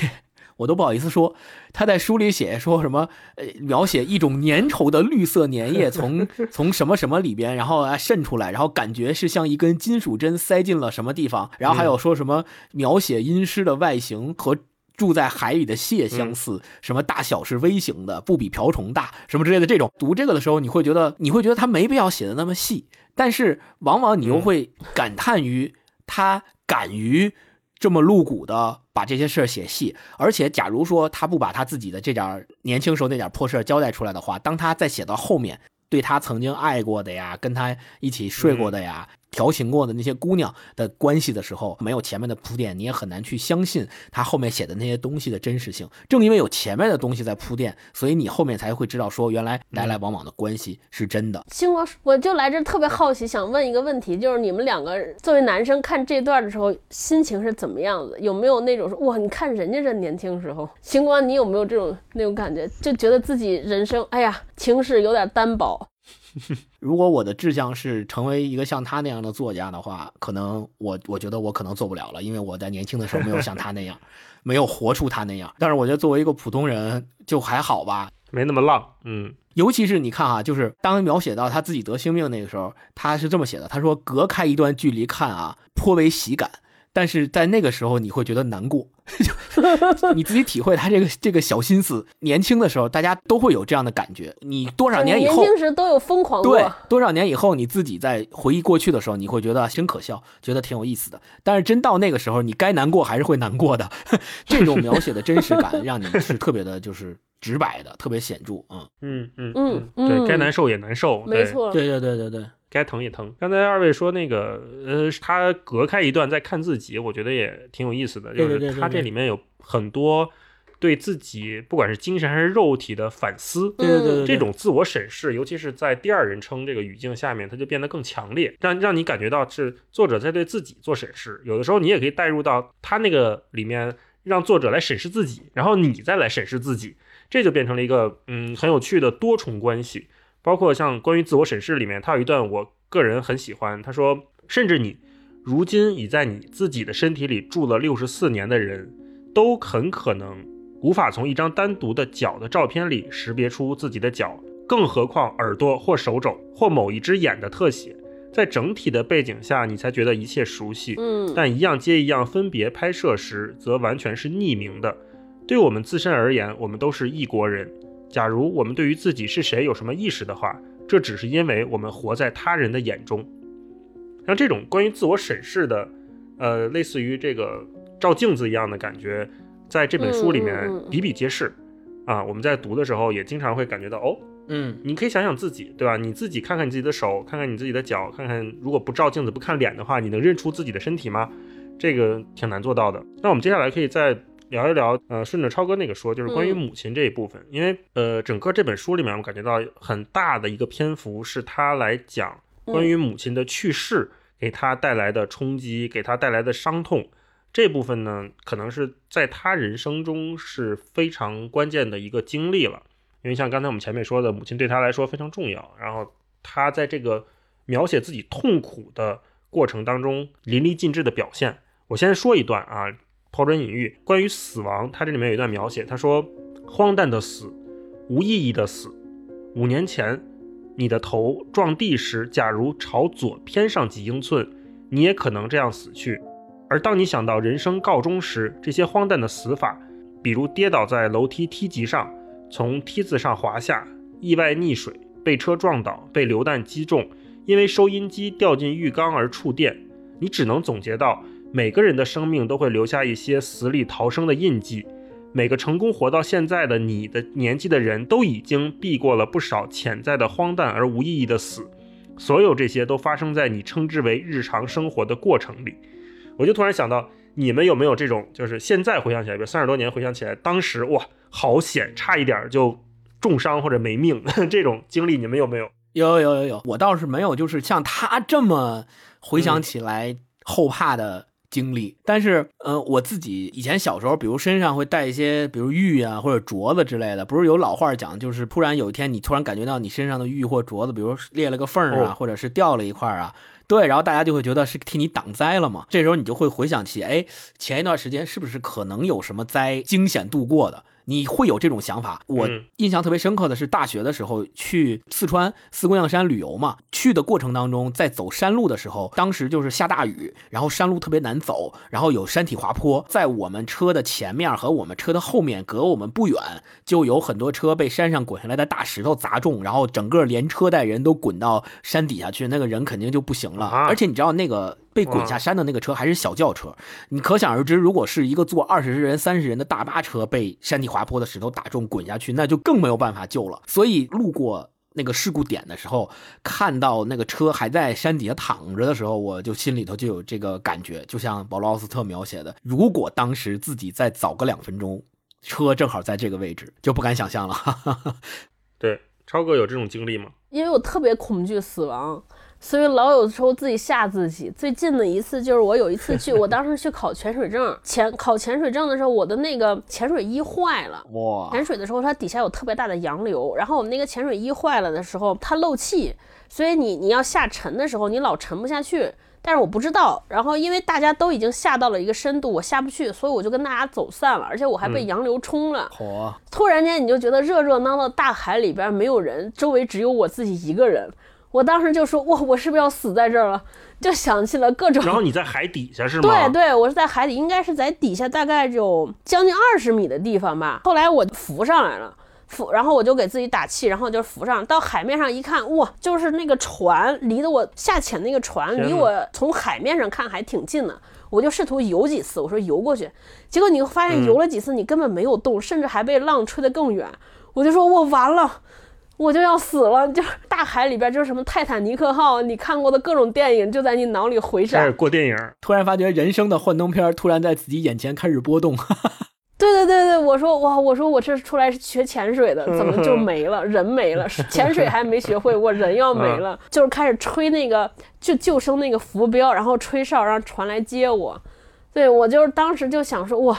我都不好意思说，他在书里写说什么，呃，描写一种粘稠的绿色粘液从从什么什么里边，然后啊渗出来，然后感觉是像一根金属针塞进了什么地方，然后还有说什么描写阴湿的外形和。住在海里的蟹相似，什么大小是微型的，不比瓢虫大，什么之类的这种。读这个的时候，你会觉得你会觉得他没必要写的那么细，但是往往你又会感叹于他敢于这么露骨的把这些事儿写细，而且假如说他不把他自己的这点儿年轻时候那点儿破事儿交代出来的话，当他再写到后面，对他曾经爱过的呀，跟他一起睡过的呀。调情过的那些姑娘的关系的时候，没有前面的铺垫，你也很难去相信他后面写的那些东西的真实性。正因为有前面的东西在铺垫，所以你后面才会知道说，原来来来往往的关系是真的。星光，我就来这特别好奇，想问一个问题，就是你们两个作为男生看这段的时候，心情是怎么样子？有没有那种说哇，你看人家这年轻时候？星光，你有没有这种那种感觉？就觉得自己人生，哎呀，情史有点单薄。如果我的志向是成为一个像他那样的作家的话，可能我我觉得我可能做不了了，因为我在年轻的时候没有像他那样，没有活出他那样。但是我觉得作为一个普通人就还好吧，没那么浪。嗯尤其是你看哈，就是当描写到他自己得性命那个时候，他是这么写的：他说隔开一段距离看啊，颇为喜感。但是在那个时候，你会觉得难过，你自己体会他这个这个小心思。年轻的时候，大家都会有这样的感觉。你多少年以后，年轻时都有疯狂过。对，多少年以后，你自己在回忆过去的时候，你会觉得真可笑，觉得挺有意思的。但是真到那个时候，你该难过还是会难过的。这种描写的真实感，让你是特别的，就是直白的，特别显著。嗯，嗯嗯嗯对嗯该难受也难受，没错，对对对对对，该疼也疼。刚才二位说那个，呃，他隔开一段再看自己，我觉得也挺有意思的。就是他这里面有很多对自己不管是精神还是肉体的反思。对对对对，这种自我审视，尤其是在第二人称这个语境下面，它就变得更强烈，让让你感觉到是作者在对自己做审视。有的时候你也可以带入到他那个里面，让作者来审视自己，然后你再来审视自己，这就变成了一个嗯很有趣的多重关系。包括像关于自我审视里面，他有一段我个人很喜欢，他说，甚至你如今已在你自己的身体里住了六十四年的人，都很可能无法从一张单独的脚的照片里识别出自己的脚，更何况耳朵或手肘或某一只眼的特写，在整体的背景下，你才觉得一切熟悉。嗯，但一样接一样分别拍摄时，则完全是匿名的。对我们自身而言，我们都是异国人。假如我们对于自己是谁有什么意识的话，这只是因为我们活在他人的眼中。像这种关于自我审视的，呃，类似于这个照镜子一样的感觉，在这本书里面比比皆是。啊，我们在读的时候也经常会感觉到，哦，嗯你可以想想自己，对吧？你自己看看你自己的手，看看你自己的脚，看看如果不照镜子不看脸的话，你能认出自己的身体吗？这个挺难做到的。那我们接下来可以再聊一聊，呃，顺着超哥那个说，就是关于嗯母亲这一部分，因为呃，整个这本书里面，我感觉到很大的一个篇幅是他来讲关于母亲的去世给他带来的冲击，给他带来的伤痛。这部分呢，可能是在他人生中是非常关键的一个经历了。因为像刚才我们前面说的，母亲对他来说非常重要，然后他在这个描写自己痛苦的过程当中淋漓尽致的表现。我先说一段啊，抛砖引玉，关于死亡，他这里面有一段描写，他说：“荒诞的死，无意义的死。五年前，你的头撞地时，假如朝左偏上几英寸，你也可能这样死去。而当你想到人生告终时，这些荒诞的死法，比如跌倒在楼梯梯级上，从梯子上滑下，意外溺水，被车撞倒，被榴弹击中，因为收音机掉进浴缸而触电，你只能总结到，每个人的生命都会留下一些死里逃生的印记。每个成功活到现在的你的年纪的人都已经避过了不少潜在的荒诞而无意义的死，所有这些都发生在你称之为日常生活的过程里。我就突然想到，你们有没有这种，就是现在回想起来，比如三十多年回想起来，当时哇，好险，差一点就重伤或者没命 这种经历，你们有没有？有有有有，我倒是没有，就是像他这么回想嗯起来后怕的经历。但是，呃，我自己以前小时候，比如身上会带一些，比如玉啊或者镯子之类的，不是有老话讲，就是突然有一天你突然感觉到你身上的玉或镯子，比如裂了个缝啊，哦或者是掉了一块儿啊。对，然后大家就会觉得是替你挡灾了嘛。这时候你就会回想起，哎，前一段时间是不是可能有什么灾惊险度过的？你会有这种想法。我嗯印象特别深刻的是大学的时候去四川四姑娘山旅游嘛，去的过程当中，在走山路的时候，当时就是下大雨，然后山路特别难走，然后有山体滑坡，在我们车的前面和我们车的后面隔我们不远，就有很多车被山上滚下来的大石头砸中，然后整个连车带人都滚到山底下去，那个人肯定就不行了。啊而且你知道那个被滚下山的那个车还是小轿车，你可想而知，如果是一个坐二十人、三十人的大巴车被山体滑坡的石头打中滚下去，那就更没有办法救了。所以路过那个事故点的时候，看到那个车还在山底下躺着的时候，我就心里头就有这个感觉，就像保罗奥斯特描写的，如果当时自己再早个两分钟，车正好在这个位置，就不敢想象了。对，超哥有这种经历吗？因为我特别恐惧死亡，所以老有时候自己吓自己。最近的一次就是我有一次去，我当时去考潜水证，潜考潜水证的时候，我的那个潜水衣坏了。哇，潜水的时候，它底下有特别大的洋流，然后我们那个潜水衣坏了的时候，它漏气，所以你你要下沉的时候，你老沉不下去。但是我不知道，然后因为大家都已经下到了一个深度，我下不去，所以我就跟大家走散了，而且我还被洋流冲了。火，突然间你就觉得热热闹闹大海里边没有人，周围只有我自己一个人。我当时就说，哇，我是不是要死在这儿了？就想起了各种。然后你在海底下是吗？对对，我是在海底，应该是在底下大概有将近二十米的地方吧。后来我浮上来了。浮，然后我就给自己打气，然后就浮上到海面上一看，哇，就是那个船离得我下潜那个船离我从海面上看还挺近的，我就试图游几次，我说游过去，结果你会发现嗯游了几次你根本没有动，甚至还被浪吹得更远，我就说我完了。我就要死了，就是大海里边就是什么泰坦尼克号，你看过的各种电影就在你脑里回闪开始。过电影，突然发觉人生的幻灯片突然在自己眼前开始波动。对对对对，我说哇，我说我这出来是学潜水的，怎么就没了？人没了，潜水还没学会，我人要没了，就是开始吹那个就救生那个浮标，然后吹哨让船来接我。对我就是当时就想说哇，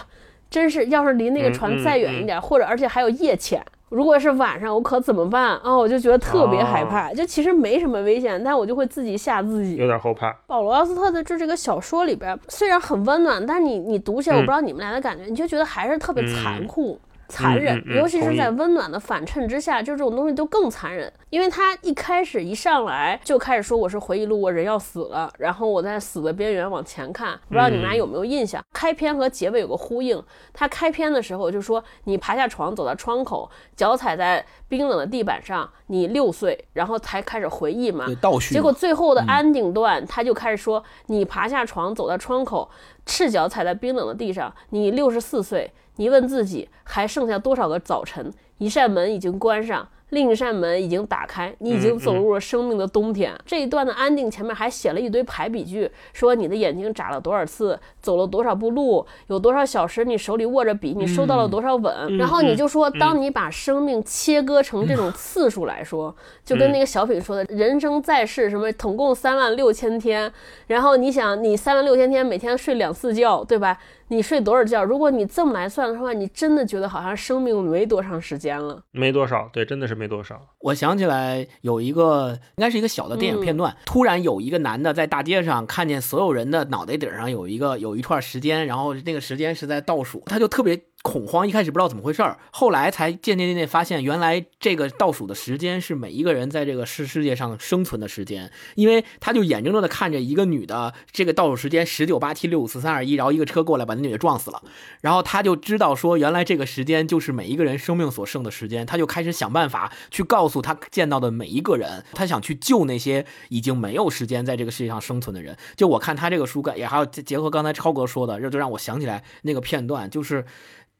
真是要是离那个船再远一点，或者而且还有夜潜。如果是晚上，我可怎么办啊？我就觉得特别害怕，就其实没什么危险，但我就会自己吓自己。有点后怕。保罗·奥斯特的这这个小说里边，虽然很温暖，但是你你读起来，我不知道你们俩的感觉，你就觉得还是特别残酷。残忍嗯，嗯尤其是在温暖的反衬之下，就这种东西都更残忍。因为他一开始一上来就开始说我是回忆录，我人要死了，然后我在死的边缘往前看。不知道你们俩有没有印象？开篇和结尾有个呼应。他开篇的时候就说你爬下床走到窗口，脚踩在冰冷的地板上，你六岁，然后才开始回忆嘛。倒叙嘛。结果最后的安定段，他就开始说：“你爬下床，走到窗口，赤脚踩在冰冷的地上。你六十四岁，你问自己还剩下多少个早晨？一扇门已经关上，另一扇门已经打开，你已经走入了生命的冬天。这一段的安定前面还写了一堆排比句，说你的眼睛眨了多少次，走了多少步路，有多少小时你手里握着笔，你收到了多少吻。然后你就说，当你把生命切割成这种次数来说，就跟那个小品说的，人生在世什么，总共三万六千天。然后你想，你三万六千天每天睡两次觉，对吧？你睡多少觉？如果你这么来算的话，你真的觉得好像生命没多长时间了。没多少，对，真的是没多少。我想起来有一个，应该是一个小的电影片段，突然有一个男的在大街上看见所有人的脑袋顶上有一个有一串时间，然后那个时间是在倒数，他就特别。恐慌，一开始不知道怎么回事儿，后来才渐渐渐渐发现，原来这个倒数的时间是每一个人在这个世世界上生存的时间。因为他就眼睁睁的看着一个女的，这个倒数时间十九八七六五四三二一，然后一个车过来把那女的撞死了，然后他就知道说，原来这个时间就是每一个人生命所剩的时间。他就开始想办法去告诉他见到的每一个人，他想去救那些已经没有时间在这个世界上生存的人。就我看他这个书感，也还有结合刚才超哥说的，这就让我想起来那个片段，就是。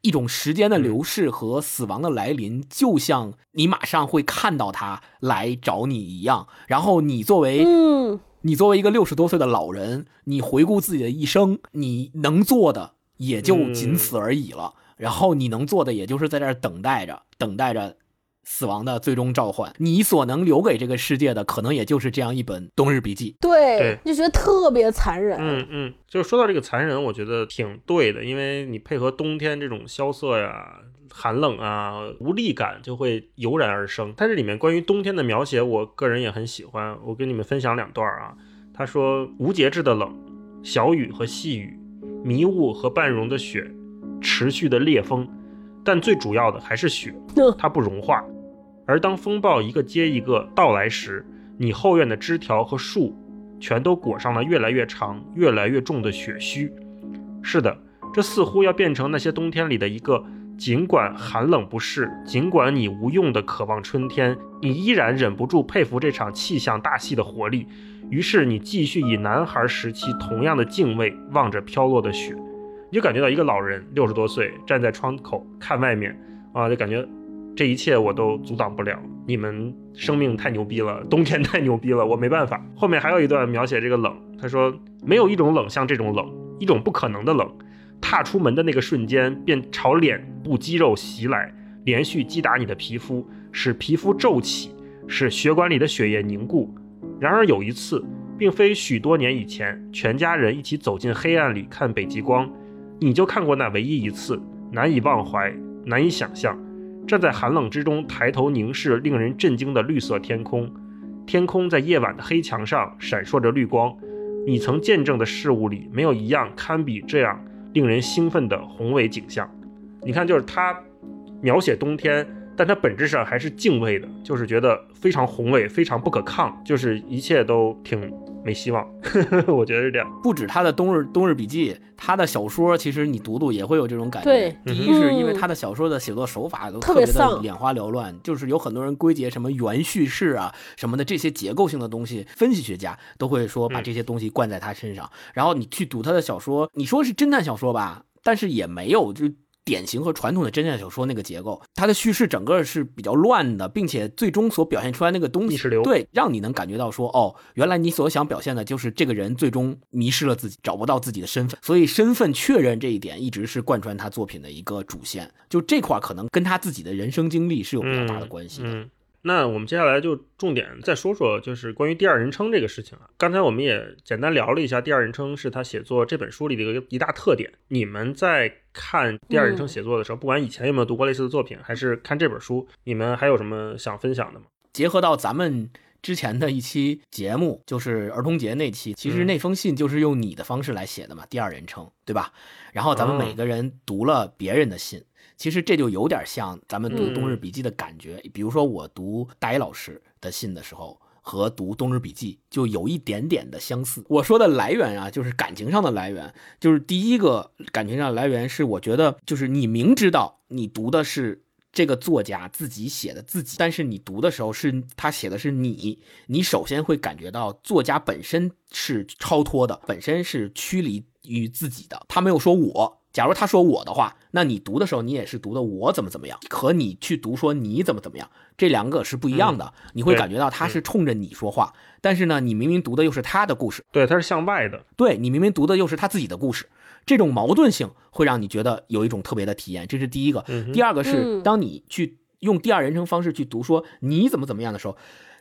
一种时间的流逝和死亡的来临，就像你马上会看到他来找你一样。然后你作为，你作为一个六十多岁的老人，你回顾自己的一生，你能做的也就仅此而已了。然后你能做的，也就是在这儿等待着，等待着。死亡的最终召唤，你所能留给这个世界的，可能也就是这样一本《冬日笔记》。对，就觉得特别残忍。嗯嗯，就是说到这个残忍，我觉得挺对的，因为你配合冬天这种萧瑟呀、寒冷啊、无力感，就会油然而生。它这里面关于冬天的描写，我个人也很喜欢。我跟你们分享两段啊。他说：无节制的冷，小雨和细雨，迷雾和半融的雪，持续的烈风，但最主要的还是雪，它不融化。而当风暴一个接一个到来时，你后院的枝条和树，全都裹上了越来越长、越来越重的雪须。是的，这似乎要变成那些冬天里的一个，尽管寒冷不适，尽管你无用的渴望春天，你依然忍不住佩服这场气象大戏的活力。于是你继续以男孩时期同样的敬畏望着飘落的雪，你就感觉到一个老人六十多岁站在窗口看外面，啊，就感觉。这一切我都阻挡不了，你们生命太牛逼了，冬天太牛逼了，我没办法。后面还有一段描写这个冷，他说没有一种冷像这种冷，一种不可能的冷。踏出门的那个瞬间，便朝脸部肌肉袭来，连续击打你的皮肤，使皮肤皱起，使血管里的血液凝固。然而有一次，并非许多年以前，全家人一起走进黑暗里看北极光，你就看过那唯一一次，难以忘怀，难以想象。站在寒冷之中，抬头凝视令人震惊的绿色天空，天空在夜晚的黑墙上闪烁着绿光。你曾见证的事物里，没有一样堪比这样令人兴奋的宏伟景象。你看，就是他描写冬天，但他本质上还是敬畏的，就是觉得非常宏伟，非常不可抗，就是一切都挺。没希望，我觉得是这样。不止他的《冬日冬日笔记》，他的小说其实你读读也会有这种感觉。对，第一是因为他的小说的写作手法都特别的眼花缭乱，就是有很多人归结什么原叙事啊什么的这些结构性的东西，分析学家都会说把这些东西灌在他身上。然后你去读他的小说，你说是侦探小说吧，但是也没有就。典型和传统的侦探小说那个结构，它的叙事整个是比较乱的，并且最终所表现出来那个东西，对，让你能感觉到说，哦，原来你所想表现的就是这个人最终迷失了自己，找不到自己的身份，所以身份确认这一点一直是贯穿他作品的一个主线。就这块可能跟他自己的人生经历是有比较大的关系的。那我们接下来就重点再说说，就是关于第二人称这个事情啊。刚才我们也简单聊了一下，第二人称是他写作这本书里的一个一大特点。你们在看第二人称写作的时候，不管以前有没有读过类似的作品，还是看这本书，你们还有什么想分享的吗？结合到咱们之前的一期节目，就是儿童节那期，其实那封信就是用你的方式来写的嘛，第二人称，对吧？然后咱们每个人读了别人的信。其实这就有点像咱们读《冬日笔记》的感觉，比如说我读大一老师的信的时候，和读《冬日笔记》就有一点点的相似。我说的来源啊，就是感情上的来源，就是第一个感情上的来源是，我觉得就是你明知道你读的是这个作家自己写的自己，但是你读的时候是他写的是你，你首先会感觉到作家本身是超脱的，本身是驱离于自己的，他没有说我。假如他说我的话，那你读的时候你也是读的我怎么怎么样，和你去读说你怎么怎么样，这两个是不一样的。你会感觉到他是冲着你说话，但是呢，你明明读的又是他的故事，对，他是向外的。对你明明读的又是他自己的故事，这种矛盾性会让你觉得有一种特别的体验，这是第一个。嗯第二个是嗯当你去用第二人称方式去读说你怎么怎么样的时候，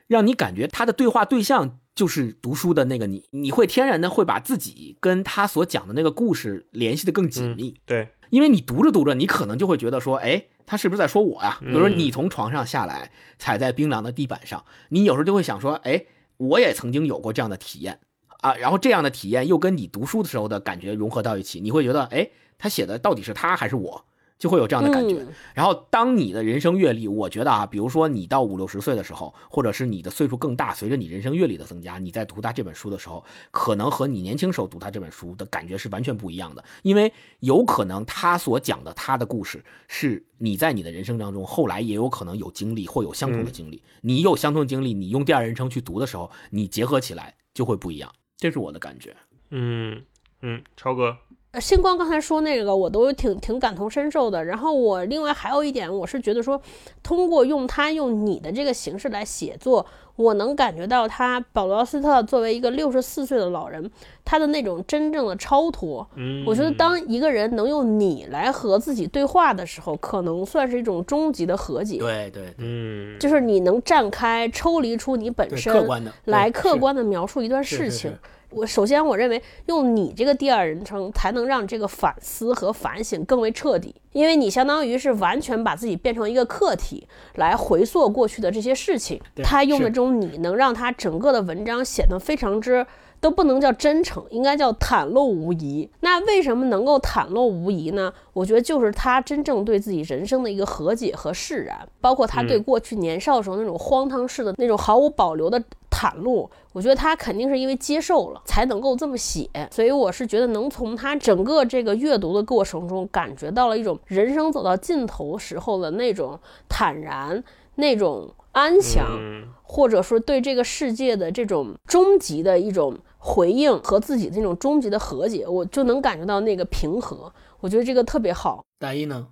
让你感觉他的对话对象就是读书的那个你，你会天然的会把自己跟他所讲的那个故事联系的更紧密。对，因为你读着读着，你可能就会觉得说，哎，他是不是在说我呀？比如说嗯你从床上下来，踩在冰凉的地板上，你有时候就会想说，哎，我也曾经有过这样的体验啊。然后这样的体验又跟你读书的时候的感觉融合到一起，你会觉得，哎，他写的到底是他还是我？就会有这样的感觉。嗯然后，当你的人生阅历，我觉得啊，比如说你到五六十岁的时候，或者是你的岁数更大，随着你人生阅历的增加，你在读他这本书的时候，可能和你年轻时候读他这本书的感觉是完全不一样的。因为有可能他所讲的他的故事，是你在你的人生当中后来也有可能有经历或有相同的经历。你有相同的经历，你用第二人称去读的时候，你结合起来就会不一样。这是我的感觉。嗯嗯，超哥，呃星光刚才说那个，我都挺挺感同身受的。然后我另外还有一点，我是觉得说，通过用他用你的这个形式来写作，我能感觉到他保罗斯特作为一个六十四岁的老人，他的那种真正的超脱。嗯，我觉得当一个人能用你来和自己对话的时候，可能算是一种终极的和解。对对嗯，就是你能站开，抽离出你本，身，客观的来客观的描述一段是是事情是。我首先我认为用你这个第二人称才能让这个反思和反省更为彻底，因为你相当于是完全把自己变成一个客体来回溯过去的这些事情。他用的这种你能让他整个的文章显得非常之。都不能叫真诚，应该叫袒露无遗。那为什么能够袒露无遗呢？我觉得就是他真正对自己人生的一个和解和释然，包括他对嗯过去年少时候那种荒唐式的那种毫无保留的袒露。我觉得他肯定是因为接受了，才能够这么写。所以我是觉得能从他整个这个阅读的过程中，感觉到了一种人生走到尽头时候的那种坦然，那种安详。嗯或者说对这个世界的这种终极的一种回应和自己的那种终极的和解，我就能感觉到那个平和。我觉得这个特别好。大一呢？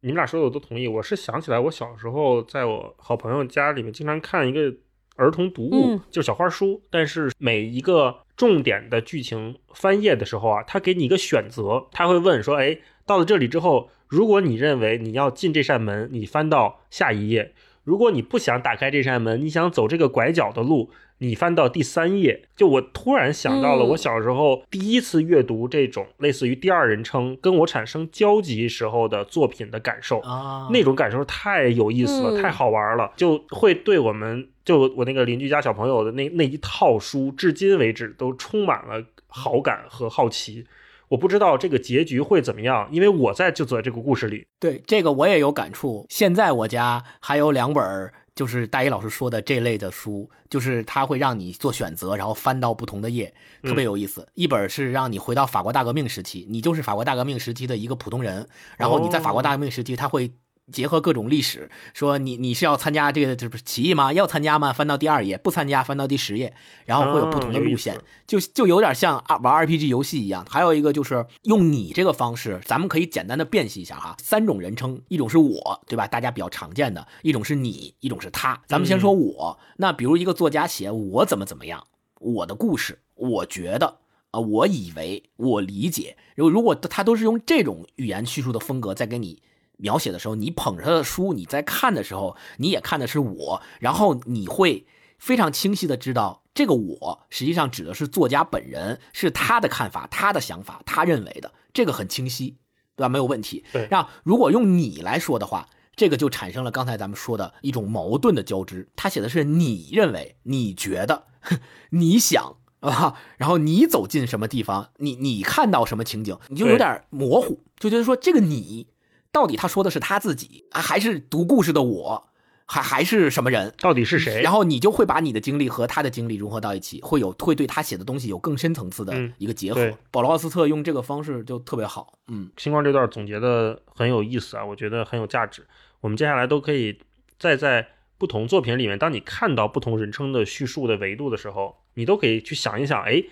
你们俩说的我都同意。我是想起来，我小时候在我好朋友家里面经常看一个儿童读物，嗯就是小花书。但是每一个重点的剧情翻页的时候啊，他给你一个选择，他会问说：“哎，到了这里之后，如果你认为你要进这扇门，你翻到下一页；如果你不想打开这扇门，你想走这个拐角的路，你翻到第三页。”就我突然想到了嗯我小时候第一次阅读这种类似于第二人称跟我产生交集时候的作品的感受。啊，那种感受太有意思了，嗯太好玩了，就会对我们就我那个邻居家小朋友的那那一套书，至今为止都充满了好感和好奇。我不知道这个结局会怎么样，因为我在就在这个故事里。对这个我也有感触。现在我家还有两本儿，就是大一老师说的这类的书，就是他会让你做选择，然后翻到不同的页，特别有意思。一本是让你回到法国大革命时期，你就是法国大革命时期的一个普通人，然后你在法国大革命时期，他会。结合各种历史，说你你是要参加这个这不是起义吗？要参加吗？翻到第二页，不参加翻到第十页，然后会有不同的路线思，就就有点像啊玩 RPG 游戏一样。还有一个就是用你这个方式，咱们可以简单的辨析一下哈，三种人称，一种是我，对吧？大家比较常见的，一种是你，一种是他。咱们先说我，那比如一个作家写我怎么怎么样，我的故事，我觉得。啊，我以为，我理解，如如果他都是用这种语言叙述的风格在给你描写的时候，你捧着他的书，你在看的时候，你也看的是我，然后你会非常清晰的知道，这个我实际上指的是作家本人，是他的看法、他的想法、他认为的，这个很清晰，对吧？没有问题。对让如果用你来说的话，这个就产生了刚才咱们说的一种矛盾的交织。他写的是你认为、你觉得、你想啊，然后你走进什么地方，你你看到什么情景，你就有点模糊，就觉得说这个你到底他说的是他自己，啊还是读故事的我，还还是什么人？到底是谁？然后你就会把你的经历和他的经历融合到一起，会有会对他写的东西有更深层次的嗯一个结合。对保罗奥斯特用这个方式就特别好，嗯，星光这段总结的很有意思啊，我觉得很有价值。我们接下来都可以再在不同作品里面，当你看到不同人称的叙述的维度的时候，你都可以去想一想，哎，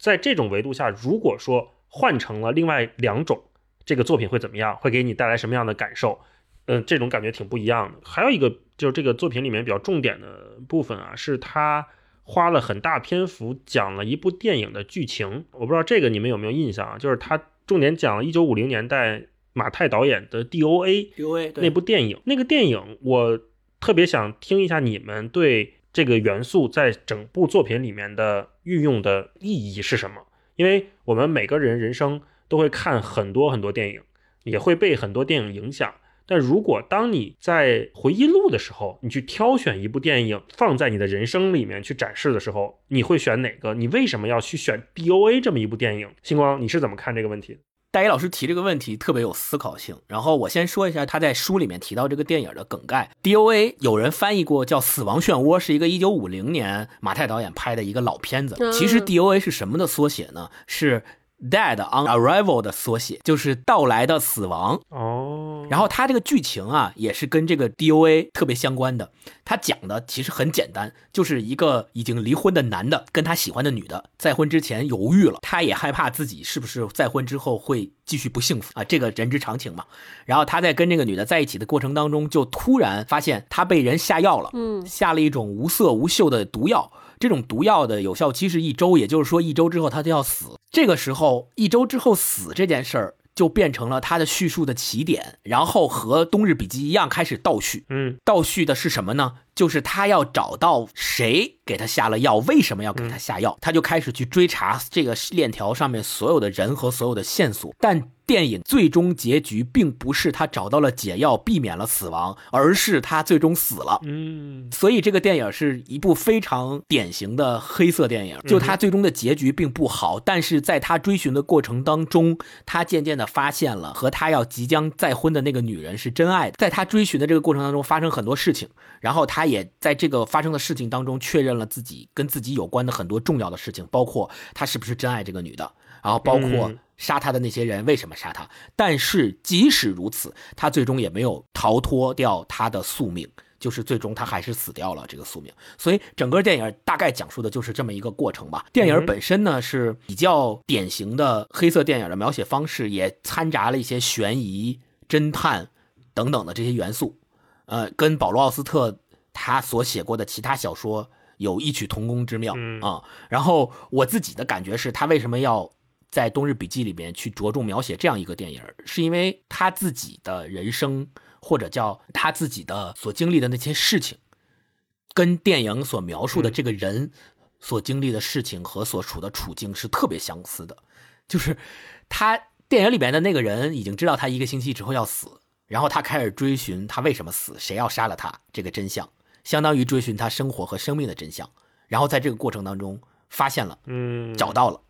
在这种维度下，如果说换成了另外两种，这个作品会怎么样，会给你带来什么样的感受。嗯，这种感觉挺不一样的。还有一个就是这个作品里面比较重点的部分啊，是他花了很大篇幅讲了一部电影的剧情。我不知道这个你们有没有印象啊？就是他重点讲了一九五零年代马泰导演的 DOA，DOA 那部电影。那个电影我特别想听一下你们对这个元素在整部作品里面的运用的意义是什么？因为我们每个人人生都会看很多很多电影，也会被很多电影影响。但如果当你在回忆录的时候，你去挑选一部电影放在你的人生里面去展示的时候，你会选哪个？你为什么要去选 DOA 这么一部电影？星光，你是怎么看这个问题？大一老师提这个问题特别有思考性。然后我先说一下他在书里面提到这个电影的梗概。DOA 有人翻译过叫《死亡漩涡》，是一个一九五零年马太导演拍的一个老片子。其实 DOA 是什么的缩写呢？是。Dead on arrival 的缩写就是到来的死亡哦。然后它这个剧情啊，也是跟这个 DOA 特别相关的。他讲的其实很简单，就是一个已经离婚的男的跟他喜欢的女的再婚之前犹豫了，他也害怕自己是不是再婚之后会继续不幸福啊，这个人之常情嘛。然后他在跟这个女的在一起的过程当中，就突然发现他被人下药了，嗯，下了一种无色无嗅的毒药。这种毒药的有效期是一周，也就是说一周之后他就要死。这个时候一周之后死这件事儿就变成了他的叙述的起点，然后和《冬日笔记》一样开始倒叙。嗯，倒叙的是什么呢？就是他要找到谁给他下了药，为什么要给他下药，他就开始去追查这个链条上面所有的人和所有的线索。但电影最终结局并不是他找到了解药，避免了死亡，而是他最终死了。嗯，所以这个电影是一部非常典型的黑色电影。就他最终的结局并不好，但是在他追寻的过程当中，他渐渐的发现了和他要即将再婚的那个女人是真爱的。在他追寻的这个过程当中，发生很多事情，然后他。他也在这个发生的事情当中确认了自己跟自己有关的很多重要的事情，包括他是不是真爱这个女的，然后包括杀他的那些人为什么杀他。但是即使如此，他最终也没有逃脱掉他的宿命，就是最终他还是死掉了这个宿命。所以整个电影大概讲述的就是这么一个过程吧。电影本身呢是比较典型的黑色电影的描写方式，也掺杂了一些悬疑、侦探等等的这些元素，呃，跟保罗·奥斯特。他所写过的其他小说有异曲同工之妙啊，然后我自己的感觉是他为什么要在《冬日笔记》里面去着重描写这样一个电影，是因为他自己的人生或者叫他自己的所经历的那些事情，跟电影所描述的这个人所经历的事情和所处的处境是特别相似的，就是他电影里面的那个人已经知道他一个星期之后要死，然后他开始追寻他为什么死，谁要杀了他这个真相。相当于追寻他生活和生命的真相，然后在这个过程当中发现了，嗯，找到了，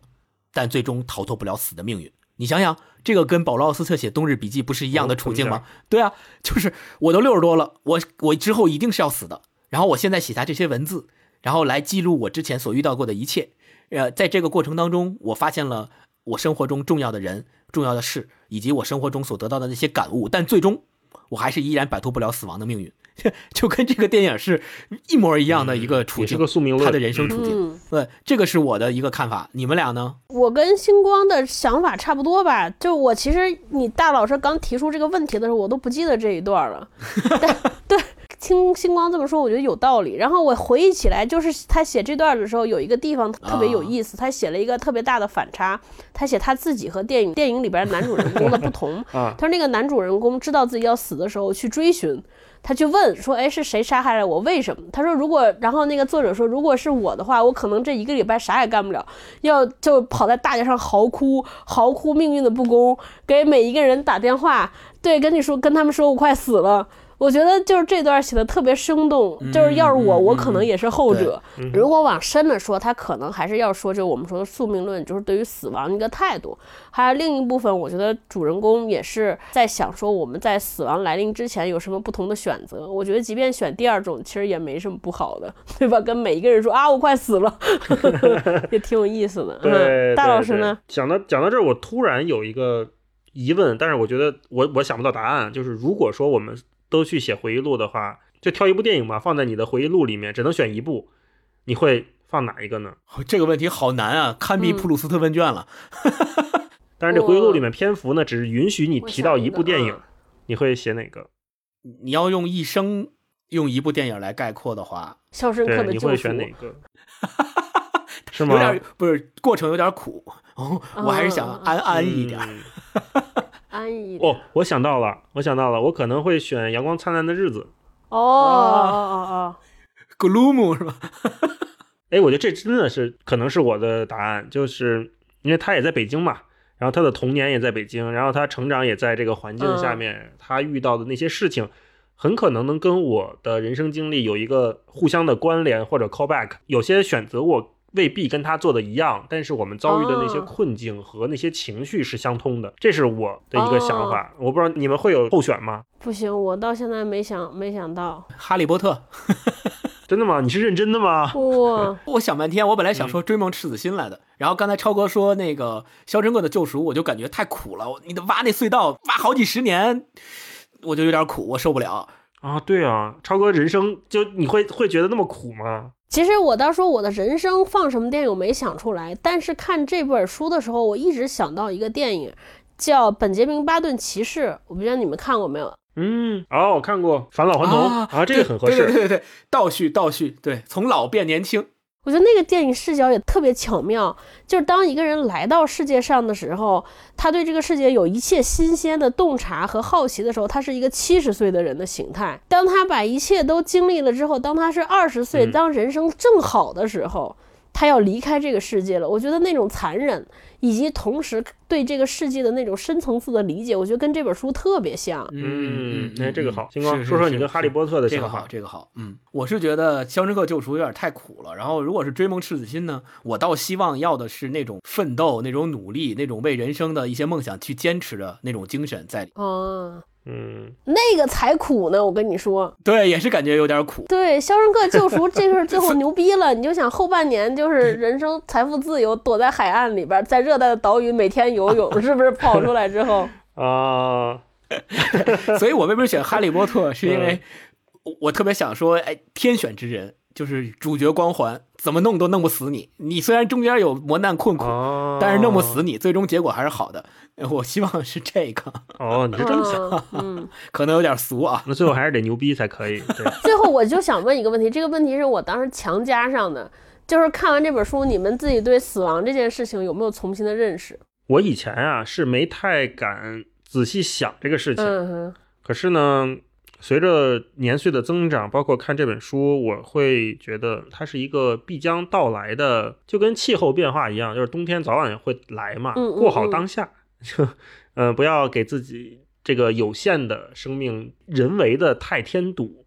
但最终逃脱不了死的命运。你想想，这个跟保罗·奥斯特写《冬日笔记》不是一样的处境吗？对啊，就是我都六十多了，我我之后一定是要死的。然后我现在写下这些文字，然后来记录我之前所遇到过的一切。呃，在这个过程当中，我发现了我生活中重要的人、重要的事，以及我生活中所得到的那些感悟。但最终，我还是依然摆脱不了死亡的命运。就跟这个电影是一模一样的一个处境，个宿命论，他的人生处境。对，这个是我的一个看法。你们俩呢？我跟星光的想法差不多吧。就我其实你大老师刚提出这个问题的时候，我都不记得这一段了。对，听星光这么说，我觉得有道理。然后我回忆起来，就是他写这段的时候，有一个地方特别有意思，他写了一个特别大的反差。他写他自己和电影电影里边男主人公的不同。他说那个男主人公知道自己要死的时候去追寻。他去问说：“哎，是谁杀害了我？为什么？”他说：“如果……然后那个作者说，如果是我的话，我可能这一个礼拜啥也干不了，要就跑在大街上嚎哭，嚎哭命运的不公，给每一个人打电话，对，跟你说，跟他们说我快死了。”我觉得就是这段写的特别生动，就是要是我，我可能也是后者。如果往深了说，他可能还是要说，就我们说的宿命论，就是对于死亡一个态度。还有另一部分，我觉得主人公也是在想说，我们在死亡来临之前有什么不同的选择。我觉得即便选第二种，其实也没什么不好的，对吧？跟每一个人说啊，我快死了，也挺有意思的。对，大老师呢？讲到讲到这儿，我突然有一个疑问，但是我觉得我我想不到答案，就是如果说我们。都去写回忆录的话，就挑一部电影吧，放在你的回忆录里面，只能选一部，你会放哪一个呢？这个问题好难啊，堪比普鲁斯特问卷了。但是这回忆录里面篇幅呢，只是允许你提到一部电影啊，你会写哪个？你要用一生用一部电影来概括的话，肖申克对，你会的救赎选哪个？是吗有吗？点不是过程有点苦，哦，我还是想嗯安安逸一点。嗯 安逸哦，我想到了，我想到了，我可能会选《阳光灿烂的日子》。哦哦哦哦 Gloom 是吧？哎，我觉得这真的是可能是我的答案，就是因为他也在北京嘛，然后他的童年也在北京，然后他成长也在这个环境下面，他遇到的那些事情，很可能能跟我的人生经历有一个互相的关联或者 callback。有些选择我未必跟他做的一样，但是我们遭遇的那些哦困境和那些情绪是相通的，这是我的一个想法。我不知道你们会有候选吗？不行，我到现在没想没想到，哈利波特，真的吗？你是认真的吗？哇，我想半天，我本来想说追梦赤子心来的，然后刚才超哥说那个《肖申克的救赎》，我就感觉太苦了，你得挖那隧道挖好几十年，我就有点苦，我受不了。啊，对啊，超哥人生就你会会觉得那么苦吗？其实我当说我的人生放什么电影我没想出来，但是看这本书的时候，我一直想到一个电影，叫《本杰明·巴顿骑士》，我不知道你们看过没有？嗯，哦，我看过《返老还童》啊，这个很合适。对对对对对，倒叙倒叙，对，从老变年轻。我觉得那个电影视角也特别巧妙，就是当一个人来到世界上的时候，他对这个世界有一切新鲜的洞察和好奇的时候，他是一个七十岁的人的形态；当他把一切都经历了之后，当他是二十岁，嗯当人生正好的时候，他要离开这个世界了。我觉得那种残忍，以及同时对这个世界的那种深层次的理解，我觉得跟这本书特别像。嗯，哎，这个好，星光说说你跟哈利波特的这个好，这个好，嗯，我是觉得《肖申克救赎》有点太苦了。然后，如果是追梦赤子心呢，我倒希望要的是那种奋斗、那种努力、那种为人生的一些梦想去坚持的那种精神在里。哦，嗯，那个才苦呢，我跟你说。对，也是感觉有点苦。对，《肖申克救赎》这个是最后牛逼了，你就想后半年就是人生财富自由，躲在海岸里边，在热带的岛屿每天游泳，是不是跑出来之后？啊，所以我为什么选哈利波特，是因为我我特别想说，哎，天选之人就是主角光环，怎么弄都弄不死你。你虽然中间有磨难困苦，哦，但是弄不死你，最终结果还是好的。我希望是这个，哦，你是这么想，嗯，嗯。可能有点俗啊。那最后还是得牛逼才可以。对，最后我就想问一个问题，这个问题是我当时强加上的，就是看完这本书，你们自己对死亡这件事情有没有重新的认识？我以前啊是没太敢仔细想这个事情，嗯，可是呢，随着年岁的增长，包括看这本书，我会觉得它是一个必将到来的，就跟气候变化一样，就是冬天早晚会来嘛，嗯嗯过好嗯当下，就呃不要给自己这个有限的生命人为的太添堵。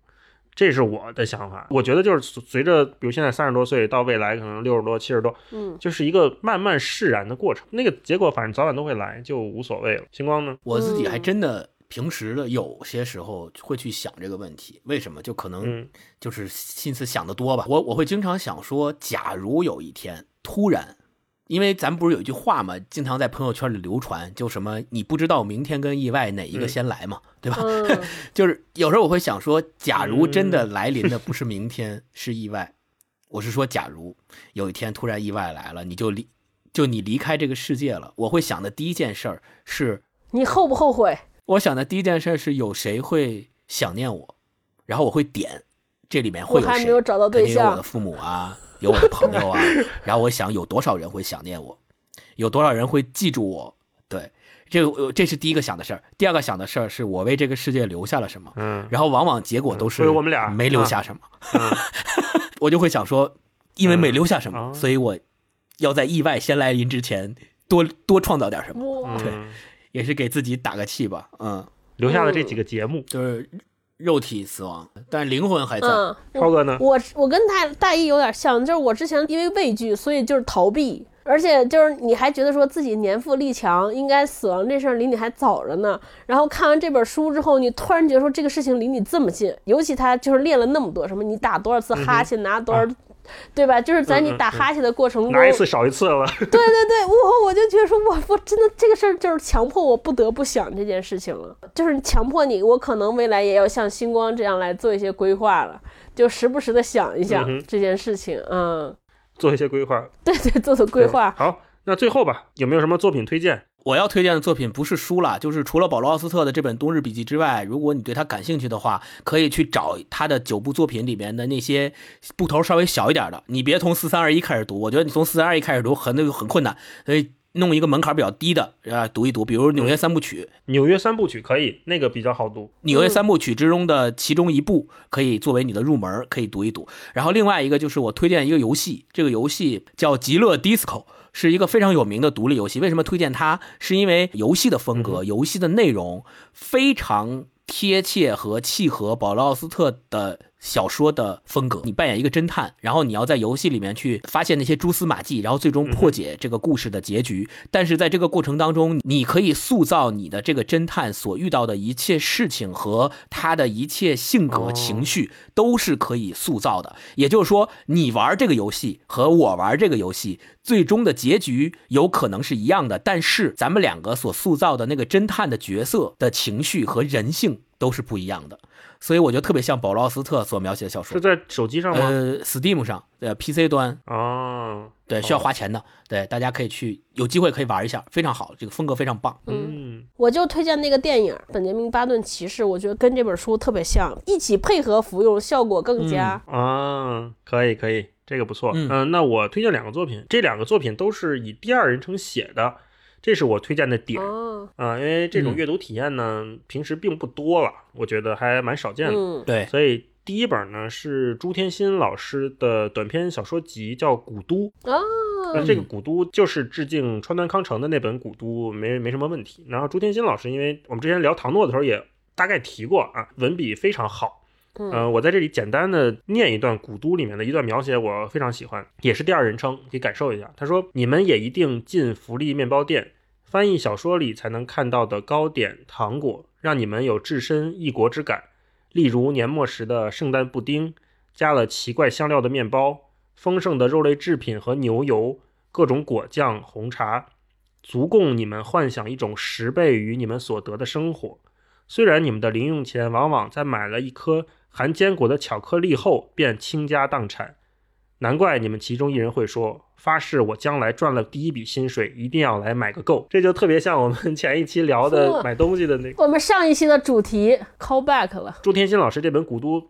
这是我的想法，我觉得就是随着，比如现在三十多岁，到未来可能六十多、七十多，嗯，就是一个慢慢释然的过程。那个结果反正早晚都会来，就无所谓了。星光呢？我自己还嗯真的平时的有些时候会去想这个问题，为什么？就可能嗯就是心思想得多吧。我我会经常想说，假如有一天突然，因为咱们不是有一句话嘛，经常在朋友圈里流传，就什么你不知道明天跟意外哪一个嗯先来嘛，对吧？嗯 就是有时候我会想说，假如真的来临的不是明 天，是意外。我是说，假如有一天突然意外来了，你就离，就你离开这个世界了，我会想的第一件事儿是，你后不后悔？我想的第一件事是有谁会想念我，然后我会点，这里面会有谁？我还没有找到对象肯定有我的。父母啊，有我的朋友啊，然后我想有多少人会想念我，有多少人会记住我？对，这个呃这是第一个想的事儿。第二个想的事儿是我为这个世界留下了什么，嗯然后往往结果都是所以我们俩没留下什么，嗯 我就会想说，因为没留下什么，所以我要在意外先来临之前多多创造点什么，哇，对嗯，也是给自己打个气吧。嗯，留下了这几个节目。就是肉体死亡，但灵魂还在。嗯，超哥呢？我我跟大大一有点像，就是我之前因为畏惧，所以就是逃避，而且就是你还觉得说自己年富力强，应该死亡这事儿离你还早着呢。然后看完这本书之后，你突然觉得说这个事情离你这么近，尤其他就是练了那么多，什么你打多少次哈欠，拿多少。对吧？就是在你打哈欠的过程中，拿一次少一次了。对对对，我我就觉得说，我我真的这个事儿就是强迫我不得不想这件事情了，就是强迫你，我可能未来也要像星光这样来做一些规划了，就时不时的想一想这件事情，嗯，做一些规划。对对，做做规划。好，那最后吧，有没有什么作品推荐？我要推荐的作品不是书了，就是除了保罗·奥斯特的这本《冬日笔记》之外，如果你对他感兴趣的话，可以去找他的九部作品里面的那些部头稍微小一点的。你别从四三二一开始读，我觉得你从四三二一开始读很那个很困难，所以弄一个门槛比较低的啊读一读，比如《纽约三部曲》。纽约三部曲可以，那个比较好读。《纽约三部曲》之中的其中一部可以作为你的入门，可以读一读。然后另外一个就是我推荐一个游戏，这个游戏叫《极乐 DISCO》。是一个非常有名的独立游戏。为什么推荐它？是因为游戏的风格、游戏的内容非常贴切和契合保罗·奥斯特的。小说的风格，你扮演一个侦探，然后你要在游戏里面去发现那些蛛丝马迹，然后最终破解这个故事的结局。但是在这个过程当中，你可以塑造你的这个侦探所遇到的一切事情和他的一切性格、情绪都是可以塑造的。也就是说，你玩这个游戏和我玩这个游戏，最终的结局有可能是一样的，但是咱们两个所塑造的那个侦探的角色的情绪和人性都是不一样的。所以我觉得特别像保罗·奥斯特所描写的小说，是在手机上吗？呃，Steam 上，呃，PC 端哦，对，需要花钱的，对，大家可以去，有机会可以玩一下，非常好，这个风格非常棒。嗯，我就推荐那个电影《本杰明·巴顿骑士》，我觉得跟这本书特别像，一起配合服用，效果更佳。啊，可以可以，这个不错。嗯，那我推荐两个作品，这两个作品都是以第二人称写的。这是我推荐的点啊，因为这种阅读体验呢，平时并不多了，我觉得还蛮少见的。对，所以第一本呢是朱天心老师的短篇小说集，叫《古都》啊。那这个《古都》就是致敬川端康成的那本《古都》，没没什么问题。然后朱天心老师，因为我们之前聊唐诺的时候也大概提过啊，文笔非常好。嗯，我在这里简单的念一段《古都》里面的一段描写，我非常喜欢，也是第二人称，可以感受一下。他说：“你们也一定进福利面包店，翻译小说里才能看到的糕点、糖果，让你们有置身异国之感。例如年末时的圣诞布丁，加了奇怪香料的面包，丰盛的肉类制品和牛油，各种果酱、红茶，足供你们幻想一种十倍于你们所得的生活。虽然你们的零用钱往往在买了一颗。”含坚果的巧克力后便倾家荡产，难怪你们其中一人会说：“发誓我将来赚了第一笔薪水，一定要来买个够。”这就特别像我们 前一期聊的买东西的那个。我们上一期的主题 call back 了。朱天心老师这本《古都》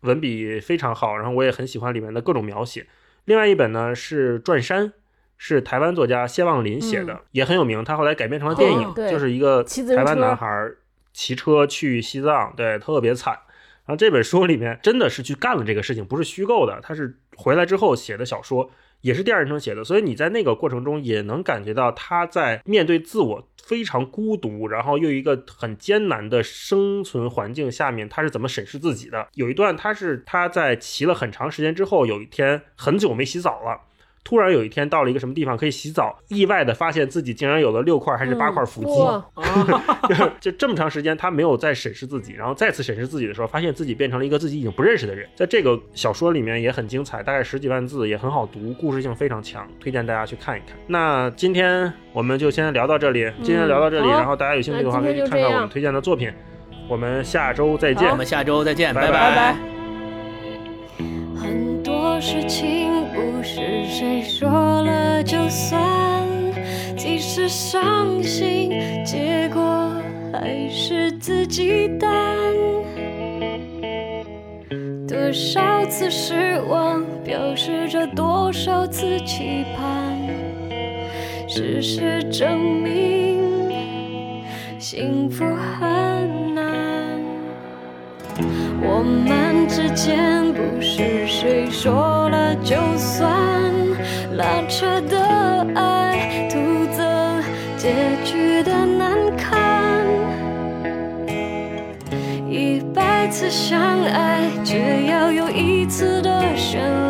文笔非常好，然后我也很喜欢里面的各种描写。另外一本呢是《转山》，是台湾作家谢望林写的，也很有名。他后来改编成了电影，就是一个台湾男孩骑车去西藏，对，特别惨。然后这本书里面真的是去干了这个事情，不是虚构的。他是回来之后写的小说，也是第二人称写的，所以你在那个过程中也能感觉到他在面对自我非常孤独，然后又一个很艰难的生存环境下面，他是怎么审视自己的。有一段他是他在骑了很长时间之后，有一天很久没洗澡了。突然有一天到了一个什么地方可以洗澡，意外的发现自己竟然有了六块还是八块腹肌，就这么长时间他没有再审视自己，然后再次审视自己的时候，发现自己变成了一个自己已经不认识的人。在这个小说里面也很精彩，大概十几万字，也很好读，故事性非常强，推荐大家去看一看。那今天我们就先聊到这里，今天聊到这里，然后大家有兴趣的话可以看看我们推荐的作品。我们下周再见，我们下周再见，拜拜。很多事情。不是谁说了就算，即使伤心，结果还是自己担。多少次失望，表示着多少次期盼。事实证明，幸福很难。我们间不是谁说了就算，拉扯的爱徒增结局的难堪。一百次相爱，只要有一次的绚烂，